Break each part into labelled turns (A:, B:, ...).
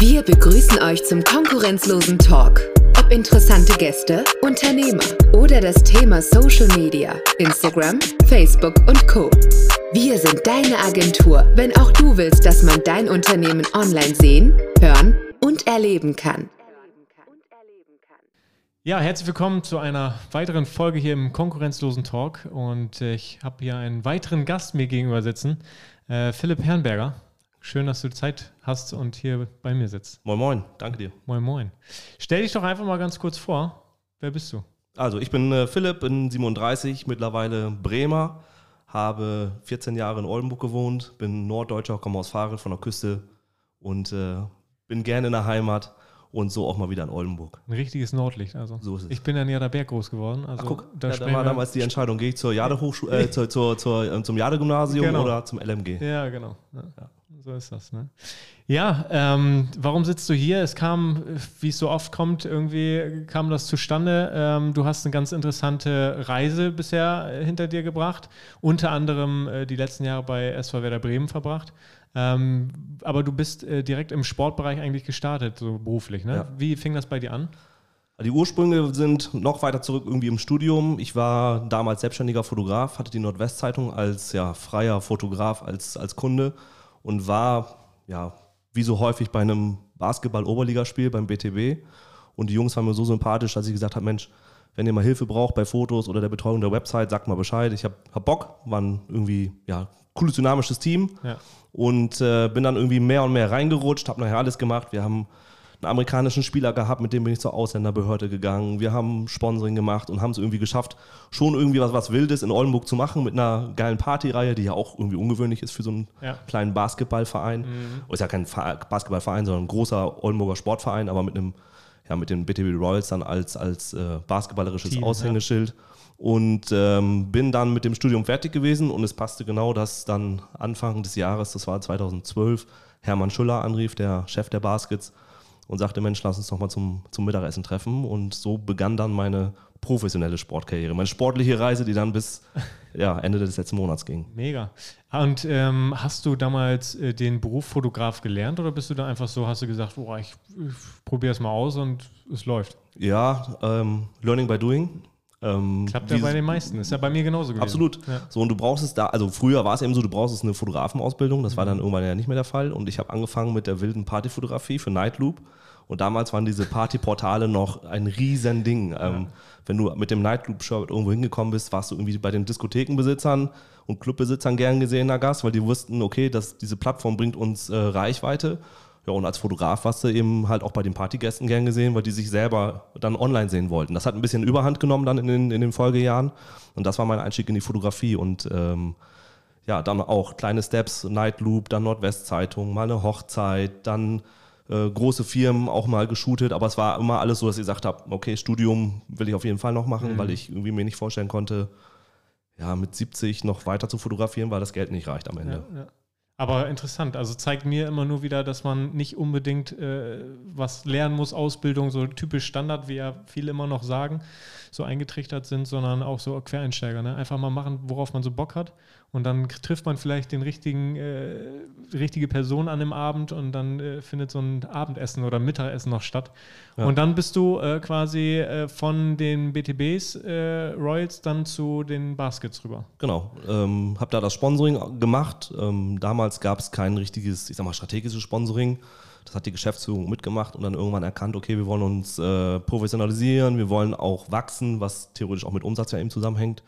A: Wir begrüßen euch zum konkurrenzlosen Talk. Ob interessante Gäste, Unternehmer oder das Thema Social Media, Instagram, Facebook und Co. Wir sind deine Agentur, wenn auch du willst, dass man dein Unternehmen online sehen, hören und erleben kann.
B: Ja, herzlich willkommen zu einer weiteren Folge hier im konkurrenzlosen Talk. Und ich habe hier einen weiteren Gast mir gegenüber sitzen, äh, Philipp Herrnberger. Schön, dass du Zeit hast und hier bei mir sitzt.
C: Moin, moin, danke dir.
B: Moin, moin. Stell dich doch einfach mal ganz kurz vor. Wer bist du?
C: Also, ich bin äh, Philipp, bin 37, mittlerweile Bremer, habe 14 Jahre in Oldenburg gewohnt, bin Norddeutscher, komme aus Fahrrad von der Küste und äh, bin gerne in der Heimat und so auch mal wieder in Oldenburg.
B: Ein richtiges Nordlicht, also.
C: So ist es.
B: Ich bin an Jaderberg groß geworden. Also
C: Ach, guck,
B: da
C: ja, da war damals die Entscheidung, gehe ich zur Jade äh, zur, zur, zur, äh, zum Jade-Gymnasium
B: Genau.
C: oder zum LMG?
B: Ja, genau. Ja, So ist das. Ne? Ja, ähm, warum sitzt du hier? Es kam, wie es so oft kommt, irgendwie kam das zustande. Ähm, du hast eine ganz interessante Reise bisher äh, hinter dir gebracht, unter anderem äh, die letzten Jahre bei SV Werder Bremen verbracht. Ähm, aber du bist äh, direkt im Sportbereich eigentlich gestartet, so beruflich. Ne?
C: Ja.
B: Wie fing das bei dir an?
C: Die Ursprünge sind noch weiter zurück irgendwie im Studium. Ich war damals selbstständiger Fotograf, hatte die Nordwestzeitung als ja, freier Fotograf, als, als Kunde und war, ja, wie so häufig bei einem Basketball-Oberligaspiel beim BTB. Und die Jungs waren mir so sympathisch, dass ich gesagt habe, Mensch, wenn ihr mal Hilfe braucht bei Fotos oder der Betreuung der Website, sagt mal Bescheid. Ich habe hab Bock, war ein irgendwie ja, cooles, dynamisches Team
B: Ja.
C: und äh, bin dann irgendwie mehr und mehr reingerutscht, habe nachher alles gemacht. Wir haben einen amerikanischen Spieler gehabt, mit dem bin ich zur Ausländerbehörde gegangen. Wir haben Sponsoring gemacht und haben es irgendwie geschafft, schon irgendwie was, was Wildes in Oldenburg zu machen mit einer geilen Partyreihe, die ja auch irgendwie ungewöhnlich ist für so einen
B: Ja.
C: kleinen Basketballverein. Ist ja kein Basketballverein, sondern ein großer Oldenburger Sportverein, aber mit einem ja, mit den BTB Royals dann als, als äh, basketballerisches
B: Team, ja.
C: Aushängeschild. Und ähm, bin dann mit dem Studium fertig gewesen und es passte genau, dass dann Anfang des Jahres, das war 2012, Hermann Schuller anrief, der Chef der Baskets, und sagte, Mensch, lass uns doch mal zum, zum Mittagessen treffen. Und so begann dann meine professionelle Sportkarriere, meine sportliche Reise, die dann bis ja, Ende des letzten Monats ging.
B: Mega. Und ähm, hast du damals äh, den Beruf Fotograf gelernt oder bist du da einfach so, hast du gesagt, oh, ich, ich probiere es mal aus und es läuft?
C: Ja, ähm, Learning by Doing. Ähm,
B: Klappt ja bei den meisten. Ist ja bei mir genauso gewesen.
C: Absolut.
B: Ja.
C: So, und du brauchst es da, also früher war es eben so, du brauchst es eine Fotografenausbildung, das war
B: Mhm.
C: dann irgendwann ja nicht mehr der Fall. Und ich habe angefangen mit der wilden Partyfotografie für Nightloop. Und damals waren diese Partyportale noch ein riesen Ding. Ähm, wenn du mit dem Nightloop-Shirt irgendwo hingekommen bist, warst du irgendwie bei den Diskothekenbesitzern und Clubbesitzern gern gesehener Gast, weil die wussten, okay, dass diese Plattform bringt uns äh, Reichweite. Ja, und als Fotograf warst du eben halt auch bei den Partygästen gern gesehen, weil die sich selber dann online sehen wollten. Das hat ein bisschen Überhand genommen dann in den, in den Folgejahren. Und das war mein Einstieg in die Fotografie. Und ähm, ja, dann auch kleine Steps, Nightloop, dann Nordwestzeitung, mal eine Hochzeit, dann äh, große Firmen auch mal geshootet. Aber es war immer alles so, dass ich gesagt habe, okay, Studium will ich auf jeden Fall noch machen, weil ich irgendwie mir nicht vorstellen konnte, ja, mit 70 noch weiter zu fotografieren, weil das Geld nicht reicht am Ende.
B: Ja, ja. Aber interessant, also zeigt mir immer nur wieder, dass man nicht unbedingt äh, was lernen muss, Ausbildung, so typisch Standard, wie ja viele immer noch sagen, so eingetrichtert sind, sondern auch so Quereinsteiger. Ne? Einfach mal machen, worauf man so Bock hat. Und dann trifft man vielleicht den richtigen, äh, die richtige Person an dem Abend und dann äh, findet so ein Abendessen oder Mittagessen noch statt.
C: Ja.
B: Und dann bist du äh, quasi äh, von den BTBs äh, Royals dann zu den Baskets rüber.
C: Genau. Ähm, habe da das Sponsoring gemacht. Ähm, damals gab es kein richtiges, ich sag mal, strategisches Sponsoring. Das hat die Geschäftsführung mitgemacht und dann irgendwann erkannt, okay, wir wollen uns äh, professionalisieren, wir wollen auch wachsen, was theoretisch auch mit Umsatz ja eben zusammenhängt.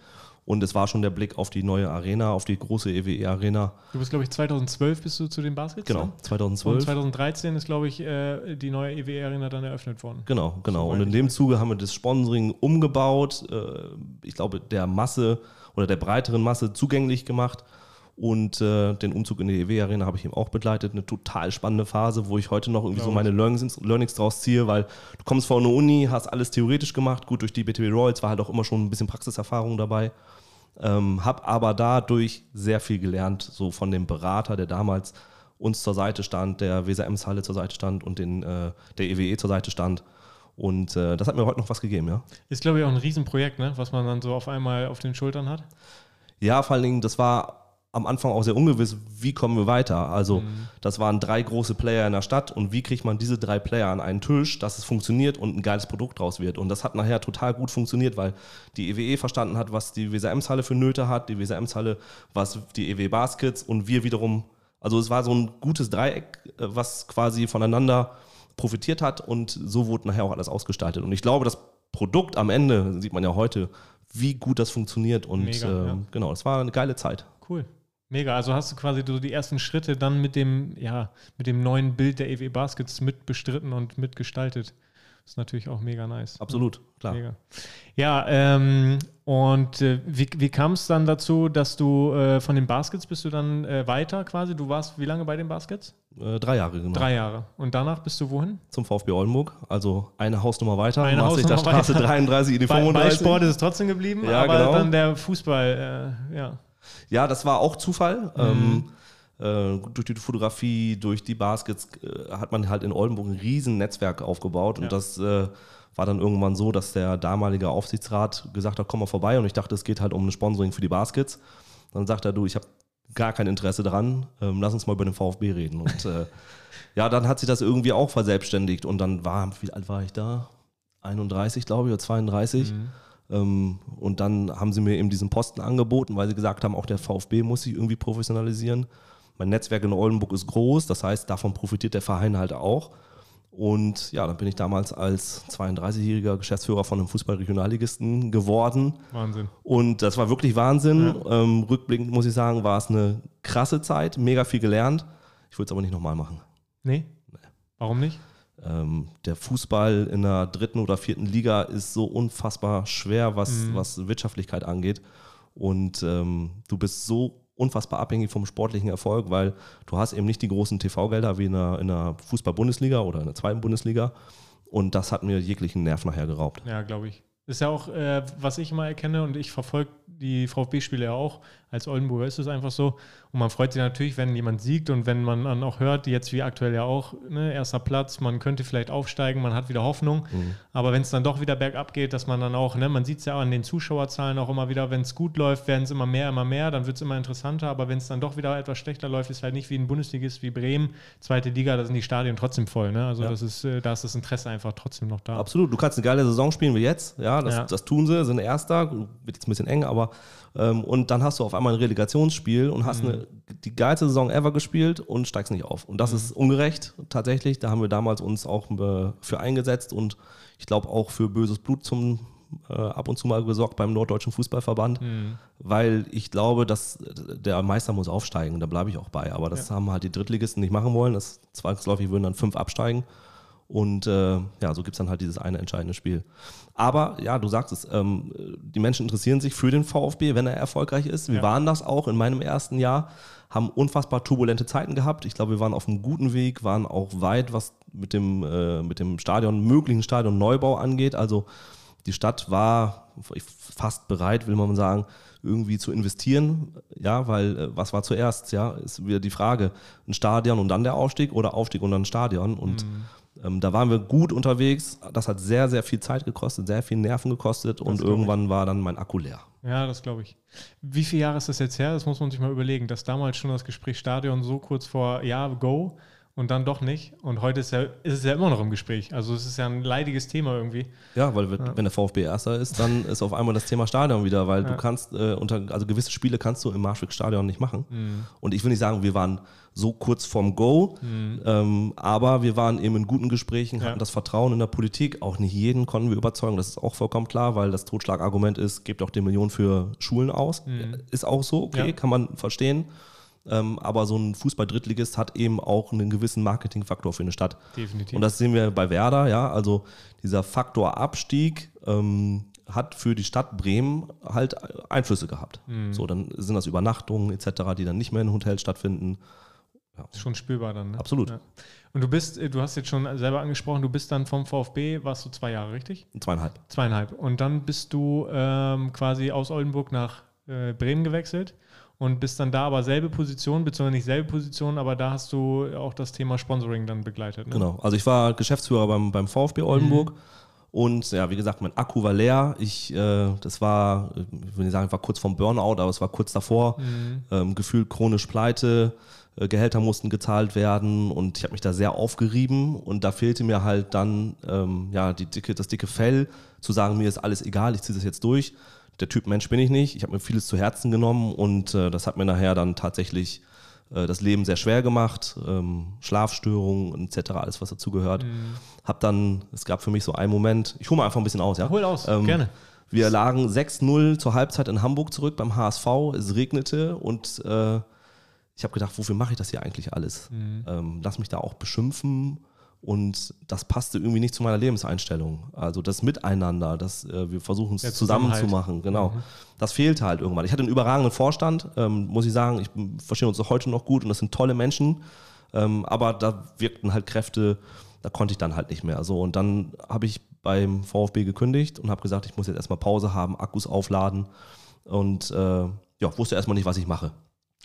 C: Und es war schon der Blick auf die neue Arena, auf die große EWE-Arena.
B: Du bist, glaube ich, 2012 bist du zu den Baskets.
C: Genau,
B: ne? Und
C: 2012.
B: 2013 ist, glaube ich, äh, die neue EWE-Arena dann eröffnet worden.
C: Genau, genau. Und in dem Zuge haben wir das Sponsoring umgebaut, äh, ich glaube, der Masse oder der breiteren Masse zugänglich gemacht. Und äh, den Umzug in die EW-Arena habe ich eben auch begleitet. Eine total spannende Phase, wo ich heute noch irgendwie so meine Learnings, Learnings draus ziehe, weil du kommst vor eine Uni, hast alles theoretisch gemacht. Gut, durch die BTW Royals war halt auch immer schon ein bisschen Praxiserfahrung dabei. Ähm, hab aber dadurch sehr viel gelernt, so von dem Berater, der damals uns zur Seite stand, der Weser Ems-Halle zur Seite stand und den, äh, der EWE zur Seite stand. Und äh, das hat mir heute noch was gegeben, ja.
B: Ist, glaube ich, auch ein Riesenprojekt, ne? was man dann so auf einmal auf den Schultern hat.
C: Ja, vor allen Dingen, das war am Anfang auch sehr ungewiss, wie kommen wir weiter. Also mhm. das waren drei große Player in der Stadt und wie kriegt man diese drei Player an einen Tisch, dass es funktioniert und ein geiles Produkt draus wird. Und das hat nachher total gut funktioniert, weil die EWE e verstanden hat, was die Weser-Ems-Halle für Nöte hat, die Weser-Ems-Halle, was die EW Baskets und wir wiederum, also es war so ein gutes Dreieck, äh, was quasi voneinander profitiert hat und so wurde nachher auch alles ausgestaltet. Und ich glaube, das Produkt am Ende, sieht man ja heute, wie gut das funktioniert und Mega, äh, ja. genau, es war eine geile Zeit.
B: Cool. Mega, also hast du quasi so die ersten Schritte dann mit dem, ja, mit dem neuen Bild der EW Baskets mitbestritten und mitgestaltet. Das ist natürlich auch mega nice.
C: Absolut, klar.
B: Mega. Ja, ähm, und äh, wie, wie kam es dann dazu, dass du äh, von den Baskets bist du dann äh, weiter quasi? Du warst wie lange bei den Baskets?
C: Äh, drei Jahre, genau.
B: Drei Jahre. Und danach bist du wohin?
C: Zum VfB Oldenburg, also eine Hausnummer weiter.
B: Eine Hausnummer
C: Straße
B: weiter.
C: 33 in die
B: bei, 35. Bei Sport ist es trotzdem geblieben, ja, aber genau. dann der Fußball, äh, ja.
C: Ja, das war auch Zufall. Mhm. Ähm, äh, durch die Fotografie, durch die Baskets äh, hat man halt in Oldenburg ein riesen Netzwerk aufgebaut ja. und das äh, war dann irgendwann so, dass der damalige Aufsichtsrat gesagt hat, komm mal vorbei und ich dachte, es geht halt um ein Sponsoring für die Baskets. Dann sagt er, du, ich habe gar kein Interesse daran, ähm, lass uns mal über den VfB reden. Und äh, ja, dann hat sich das irgendwie auch verselbstständigt und dann war, wie alt war ich da? 31, glaube ich, oder 32. Mhm. Ähm, und dann haben sie mir eben diesen Posten angeboten, weil sie gesagt haben, auch der VfB muss sich irgendwie professionalisieren. Mein Netzwerk in Oldenburg ist groß, das heißt, davon profitiert der Verein halt auch. Und ja, dann bin ich damals als 32-jähriger Geschäftsführer von einem Fußballregionalligisten geworden.
B: Wahnsinn.
C: Und das war wirklich Wahnsinn. Ja. Ähm, rückblickend muss ich sagen, war es eine krasse Zeit, mega viel gelernt. Ich würde es aber nicht nochmal machen.
B: Nee? nee? Warum nicht?
C: Ähm, der Fußball in der dritten oder vierten Liga ist so unfassbar schwer, was, mhm. was Wirtschaftlichkeit angeht. Und ähm, du bist so unfassbar abhängig vom sportlichen Erfolg, weil du hast eben nicht die großen TV-Gelder wie in der, in der Fußball-Bundesliga oder in der zweiten Bundesliga. Und das hat mir jeglichen Nerv nachher geraubt.
B: Ja, glaube ich. Das ist ja auch, äh, was ich immer erkenne und ich verfolge die VfB-Spiele ja auch. Als Oldenburger ist es einfach so. Und man freut sich natürlich, wenn jemand siegt und wenn man dann auch hört, jetzt wie aktuell ja auch, ne, erster Platz, man könnte vielleicht aufsteigen, man hat wieder Hoffnung. Mhm. Aber wenn es dann doch wieder bergab geht, dass man dann auch, ne, man sieht es ja an den Zuschauerzahlen auch immer wieder, wenn es gut läuft, werden es immer mehr, immer mehr, dann wird es immer interessanter. Aber wenn es dann doch wieder etwas schlechter läuft, ist halt nicht wie ein Bundesligist wie Bremen, zweite Liga, da sind die Stadien trotzdem voll. Ne? Also ja. das ist, äh, da ist das Interesse einfach trotzdem noch da.
C: Absolut, du kannst eine geile Saison spielen wie jetzt, ja, das, ja. das tun sie, sind Erster, wird jetzt ein bisschen eng, aber und dann hast du auf einmal ein Relegationsspiel und hast mhm. eine, die geilste Saison ever gespielt und steigst nicht auf. Und das mhm. ist ungerecht tatsächlich. Da haben wir damals uns auch für eingesetzt und ich glaube auch für böses Blut zum äh, ab und zu mal gesorgt beim Norddeutschen Fußballverband, mhm. weil ich glaube, dass der Meister muss aufsteigen. Da bleibe ich auch bei. Aber das ja. haben halt die Drittligisten nicht machen wollen. Das zwangsläufig würden dann fünf absteigen. Und äh, ja, so gibt es dann halt dieses eine entscheidende Spiel. Aber ja, du sagst es, ähm, die Menschen interessieren sich für den VfB, wenn er erfolgreich ist. Wir ja. waren das auch in meinem ersten Jahr, haben unfassbar turbulente Zeiten gehabt. Ich glaube, wir waren auf einem guten Weg, waren auch weit, was mit dem, äh, mit dem Stadion, möglichen Stadionneubau angeht. Also die Stadt war fast bereit, will man sagen, irgendwie zu investieren. Ja, weil äh, was war zuerst? Ja, ist wieder die Frage: ein Stadion und dann der Aufstieg oder Aufstieg und dann ein Stadion. Und mhm ähm, da waren wir gut unterwegs. Das hat sehr, sehr viel Zeit gekostet, sehr viel Nerven gekostet das und irgendwann war dann mein Akku leer.
B: Ja, das glaube ich. Wie viele Jahre ist das jetzt her? Das muss man sich mal überlegen, dass damals schon das Gespräch Stadion so kurz vor Ja, Go und dann doch nicht. Und heute ist, ja, ist es ja immer noch im Gespräch. Also es ist ja ein leidiges Thema irgendwie.
C: Ja, weil ja. wenn der VfB Erster ist, dann ist auf einmal das Thema Stadion wieder, weil ja. du kannst äh, unter, also gewisse Spiele kannst du im Marschweg-Stadion nicht machen. Mhm. Und ich will nicht sagen, wir waren so kurz vorm Go, mhm. ähm, aber wir waren eben in guten Gesprächen, hatten das Vertrauen in der Politik. Auch nicht jeden konnten wir überzeugen, das ist auch vollkommen klar, weil das Totschlagargument ist, gebt auch die Millionen für Schulen aus. Mhm. Ist auch so, okay, kann man verstehen. Ähm, aber so ein Fußball-Drittligist hat eben auch einen gewissen Marketingfaktor für eine Stadt.
B: Definitiv.
C: Und das sehen wir bei Werder, ja. Also dieser Faktor Abstieg ähm, hat für die Stadt Bremen halt Einflüsse gehabt. Mhm. So, dann sind das Übernachtungen etc., die dann nicht mehr in Hotels stattfinden.
B: Ja. Ist schon spürbar dann, ne?
C: Absolut.
B: Ja. Und du bist, äh, du hast jetzt schon selber angesprochen, du bist dann vom VfB, warst du zwei Jahre, richtig?
C: Zweieinhalb.
B: Zweieinhalb. Und dann bist du ähm, quasi aus Oldenburg nach äh, Bremen gewechselt und bist dann da aber selbe Position, beziehungsweise nicht selbe Position, aber da hast du auch das Thema Sponsoring dann begleitet.
C: Ne? Genau, also ich war Geschäftsführer beim, beim VfB Oldenburg. Mhm. Und ja, wie gesagt, mein Akku war leer. Ich, äh, das war, ich will nicht sagen, war kurz vorm Burnout, aber es war kurz davor. Mhm. Ähm, gefühlt chronisch pleite. Äh, Gehälter mussten gezahlt werden und ich habe mich da sehr aufgerieben und da fehlte mir halt dann ähm, ja, die dicke, das dicke Fell, zu sagen, mir ist alles egal, ich ziehe das jetzt durch. Der Typ Mensch bin ich nicht. Ich habe mir vieles zu Herzen genommen und äh, das hat mir nachher dann tatsächlich äh, das Leben sehr schwer gemacht, ähm, Schlafstörungen etc., alles was dazugehört. Mhm. Hab dann, es gab für mich so einen Moment, ich hole mal einfach ein bisschen aus, ja?
B: Hol aus, ähm, gerne.
C: Wir lagen 6-0 zur Halbzeit in Hamburg zurück beim HSV, es regnete und äh, ich habe gedacht, wofür mache ich das hier eigentlich alles? Mhm. Ähm, lass mich da auch beschimpfen und das passte irgendwie nicht zu meiner Lebenseinstellung. Also das Miteinander, das äh, wir versuchen es zusammen zu machen, genau. Mhm. Das fehlte halt irgendwann. Ich hatte einen überragenden Vorstand, ähm, muss ich sagen. Ich verstehe uns auch heute noch gut und das sind tolle Menschen. Ähm, aber da wirkten halt Kräfte, da konnte ich dann halt nicht mehr. So und dann habe ich beim VfB gekündigt und habe gesagt, ich muss jetzt erstmal Pause haben, Akkus aufladen und äh, ja, wusste erstmal nicht, was ich mache.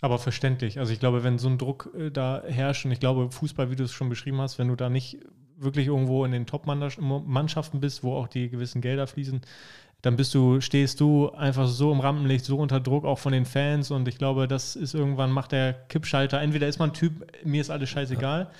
B: Aber verständlich. Also ich glaube, wenn so ein Druck äh, da herrscht, und ich glaube, Fußball, wie du es schon beschrieben hast, wenn du da nicht wirklich irgendwo in den Top-Mannschaften bist, wo auch die gewissen Gelder fließen, dann bist du, stehst du einfach so im Rampenlicht, so unter Druck auch von den Fans und ich glaube, das ist irgendwann macht der Kippschalter. Entweder ist man ein Typ, mir ist alles scheißegal. Ja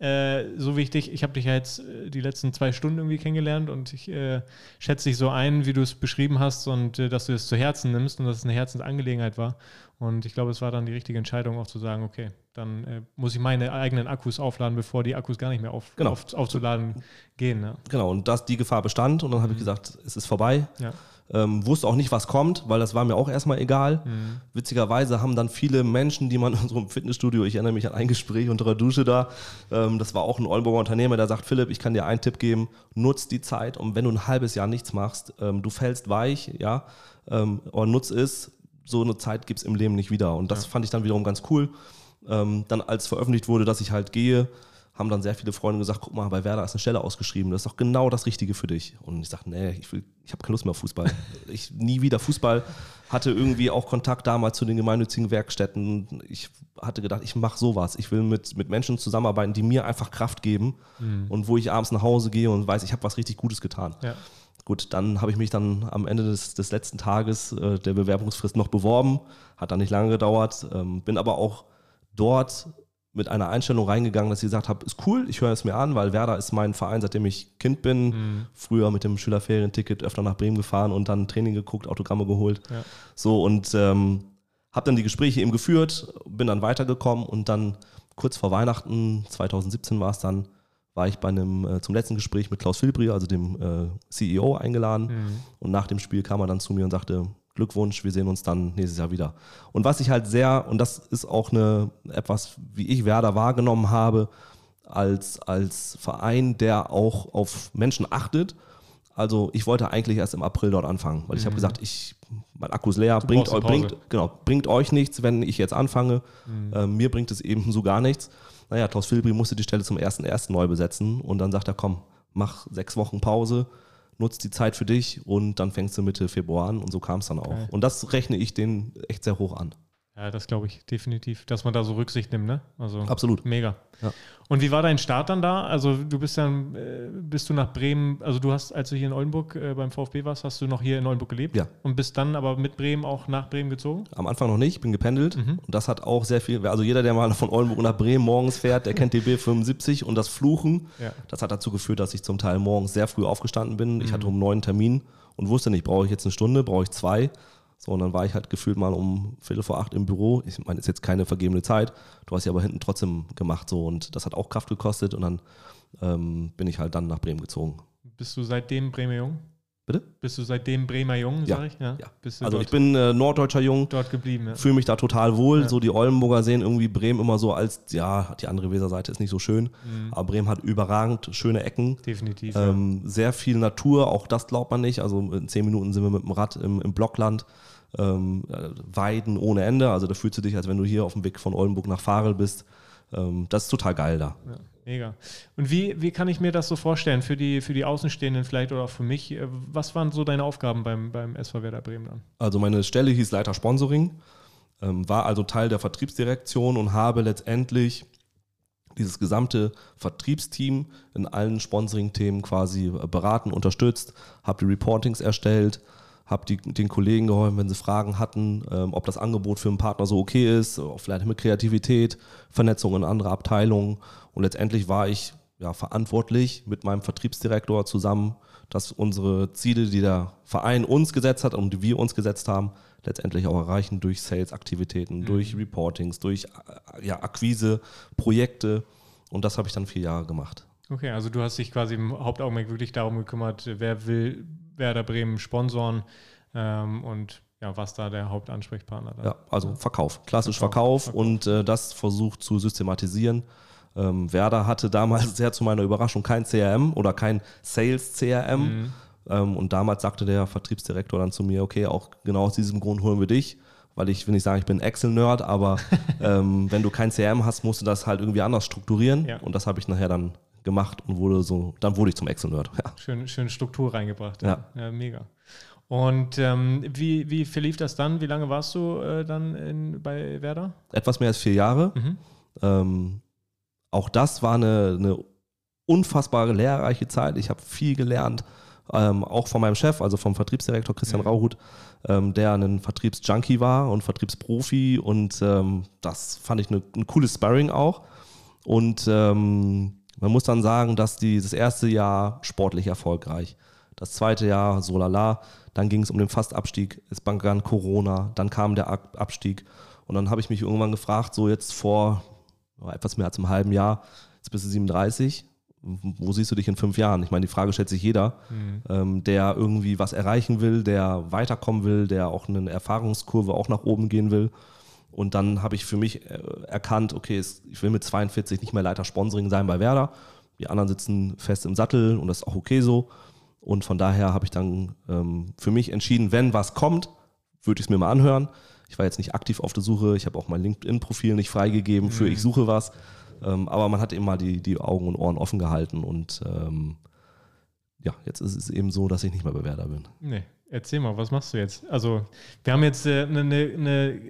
B: äh, so wichtig, ich habe dich ja jetzt äh, die letzten zwei Stunden irgendwie kennengelernt und ich äh, schätze dich so ein, wie du es beschrieben hast und äh, dass du es zu Herzen nimmst und dass es eine Herzensangelegenheit war. Und ich glaube, es war dann die richtige Entscheidung, auch zu sagen, okay, dann äh, muss ich meine eigenen Akkus aufladen, bevor die Akkus gar nicht mehr auf, genau. auf, aufzuladen gehen. Ja.
C: Genau, und dass die Gefahr bestand und dann habe mhm. ich gesagt, es ist vorbei. Ja. Ähm, wusste auch nicht, was kommt, weil das war mir auch erstmal egal. Mhm. Witzigerweise haben dann viele Menschen, die man in einem Fitnessstudio, ich erinnere mich an ein Gespräch unter der Dusche da, ähm, das war auch ein Oldenburger Unternehmer, der sagt, Philipp, ich kann dir einen Tipp geben, nutz die Zeit und wenn du ein halbes Jahr nichts machst, ähm, du fällst weich, ja, ähm, aber nutz es, so eine Zeit gibt es im Leben nicht wieder. Und das ja. fand ich dann wiederum ganz cool. Ähm, dann als veröffentlicht wurde, dass ich halt gehe, haben dann sehr viele Freunde gesagt, guck mal, bei Werder ist eine Stelle ausgeschrieben, das ist doch genau das Richtige für dich. Und ich sagte, nee, ich, ich habe keine Lust mehr auf Fußball. ich nie wieder Fußball, hatte irgendwie auch Kontakt damals zu den gemeinnützigen Werkstätten. Ich hatte gedacht, ich mache sowas. Ich will mit, mit Menschen zusammenarbeiten, die mir einfach Kraft geben mhm. und wo ich abends nach Hause gehe und weiß, ich habe was richtig Gutes getan. Ja. Gut, dann habe ich mich dann am Ende des, des letzten Tages äh, der Bewerbungsfrist noch beworben. Hat dann nicht lange gedauert. Ähm, bin aber auch dort mit einer Einstellung reingegangen, dass ich gesagt habe, ist cool, ich höre es mir an, weil Werder ist mein Verein, seitdem ich Kind bin. Mhm. Früher mit dem Schülerferienticket öfter nach Bremen gefahren und dann Training geguckt, Autogramme geholt. Ja. So und ähm, habe dann die Gespräche eben geführt, bin dann weitergekommen und dann kurz vor Weihnachten, 2017 war es dann, war ich bei einem äh, zum letzten Gespräch mit Klaus Filbri, also dem äh, CEO, eingeladen. Mhm. Und nach dem Spiel kam er dann zu mir und sagte, Glückwunsch, wir sehen uns dann nächstes Jahr wieder. Und was ich halt sehr, und das ist auch eine, etwas, wie ich Werder wahrgenommen habe, als, als Verein, der auch auf Menschen achtet. Also ich wollte eigentlich erst im April dort anfangen, weil ich habe mhm. gesagt, ich, mein Akku ist leer, bringt, bringt, genau, bringt euch nichts, wenn ich jetzt anfange. Mhm. Äh, mir bringt es eben so gar nichts. Naja, Klaus Filbri musste die Stelle zum 1.1. neu besetzen und dann sagt er, komm, mach sechs Wochen Pause, nutzt die Zeit für dich und dann fängst du Mitte Februar an und so kam es dann auch. Okay. Und das rechne ich denen echt sehr hoch an.
B: Ja, das glaube ich definitiv, dass man da so Rücksicht nimmt, ne?
C: Also Absolut.
B: Mega. Ja. Und wie war dein Start dann da? Also du bist dann, äh, bist du nach Bremen, also du hast, als du hier in Oldenburg äh, beim VfB warst, hast du noch hier in Oldenburg gelebt?
C: Ja.
B: Und bist dann aber mit Bremen auch nach Bremen gezogen?
C: Am Anfang noch nicht, bin gependelt. Mhm. Und das hat auch sehr viel, also jeder, der mal von Oldenburg nach Bremen morgens fährt, der kennt die B75 und das Fluchen. Ja. Das hat dazu geführt, dass ich zum Teil morgens sehr früh aufgestanden bin. Ich mhm. hatte um neun Termin und wusste nicht, brauche ich jetzt eine Stunde, brauche ich zwei. So, und dann war ich halt gefühlt mal um Viertel vor acht im Büro. Ich meine, ist jetzt keine vergebene Zeit. Du hast sie aber hinten trotzdem gemacht so und das hat auch Kraft gekostet und dann ähm, bin ich halt dann nach Bremen gezogen.
B: Bist du seitdem Bremer Jung?
C: Bitte?
B: Bist du seitdem Bremer Jung,
C: ja.
B: sag ich? Ja.
C: ja. also ich bin äh, norddeutscher Jung.
B: Dort geblieben, ja.
C: Fühle mich da total wohl. Ja. So die Oldenburger sehen irgendwie Bremen immer so als, ja, die andere Weserseite ist nicht so schön, mhm. aber Bremen hat überragend schöne Ecken.
B: Definitiv.
C: Ähm, sehr viel Natur, auch das glaubt man nicht. Also in zehn Minuten sind wir mit dem Rad im, im Blockland ähm, Weiden ohne Ende. Also da fühlst du dich, als wenn du hier auf dem Weg von Oldenburg nach Farel bist. Ähm, das ist total geil da.
B: Ja, mega. Und wie, wie kann ich mir das so vorstellen für die, für die Außenstehenden vielleicht oder auch für mich? Äh, was waren so deine Aufgaben beim, beim SV Werder Bremen dann?
C: Also meine Stelle hieß Leiter Sponsoring, ähm, war also Teil der Vertriebsdirektion und habe letztendlich dieses gesamte Vertriebsteam in allen Sponsoring-Themen quasi beraten, unterstützt, habe die Reportings erstellt, habe den Kollegen geholfen, wenn sie Fragen hatten, ähm, ob das Angebot für einen Partner so okay ist, vielleicht mit Kreativität, Vernetzung in andere Abteilungen. Und letztendlich war ich ja, verantwortlich mit meinem Vertriebsdirektor zusammen, dass unsere Ziele, die der Verein uns gesetzt hat und die wir uns gesetzt haben, letztendlich auch erreichen durch Sales-Aktivitäten, mhm. durch Reportings, durch ja, Akquise, Projekte. Und das habe ich dann vier Jahre gemacht.
B: Okay, also du hast dich quasi im Hauptaugenmerk wirklich darum gekümmert, wer will Werder Bremen sponsoren ähm, und ja, was da der Hauptansprechpartner
C: dann. Ja, also Verkauf, klassisch Verkauf, Verkauf, und äh, das versucht zu systematisieren. Ähm, Werder hatte damals sehr zu meiner Überraschung kein CRM oder kein Sales-CRM. Mhm. Ähm, und damals sagte der Vertriebsdirektor dann zu mir, okay, auch genau aus diesem Grund holen wir dich, weil ich will nicht sagen, ich bin Excel-Nerd, aber ähm, wenn du kein CRM hast, musst du das halt irgendwie anders strukturieren. Ja. Und das habe ich nachher dann gemacht und wurde so, dann wurde ich zum Excel-Nerd.
B: Ja. Schön, schön Struktur reingebracht. Ja, ja. ja mega. Und ähm, wie, wie verlief das dann? Wie lange warst du äh, dann in, bei Werder?
C: Etwas mehr als vier Jahre. Mhm. Ähm, auch das war eine, eine unfassbare lehrreiche Zeit. Ich habe viel gelernt, ähm, auch von meinem Chef, also vom Vertriebsdirektor Christian mhm. Rauhut, ähm, der ein Vertriebsjunkie war und Vertriebsprofi und ähm, das fand ich eine, ein cooles Sparring auch. Und ähm, man muss dann sagen, dass dieses erste Jahr sportlich erfolgreich. Das zweite Jahr so lala. Dann ging es um den Fastabstieg. Es begann Corona. Dann kam der Abstieg. Und dann habe ich mich irgendwann gefragt, so jetzt vor etwas mehr als einem halben Jahr, jetzt bist du 37. Wo siehst du dich in fünf Jahren? Ich meine, die Frage stellt sich jeder, mhm. ähm, der irgendwie was erreichen will, der weiterkommen will, der auch eine Erfahrungskurve auch nach oben gehen will. Und dann habe ich für mich äh, erkannt, okay, ich will mit 42 nicht mehr Leiter Sponsoring sein bei Werder. Die anderen sitzen fest im Sattel und das ist auch okay so. Und von daher habe ich dann ähm, für mich entschieden, wenn was kommt, würde ich es mir mal anhören. Ich war jetzt nicht aktiv auf der Suche, ich habe auch mein LinkedIn-Profil nicht freigegeben für mhm. ich suche was. Ähm, aber man hat eben mal die, die Augen und Ohren offen gehalten und ähm, ja, jetzt ist es eben so, dass ich nicht mehr bei Werder bin.
B: Nee, erzähl mal, was machst du jetzt? Also, wir haben jetzt eine äh, ne,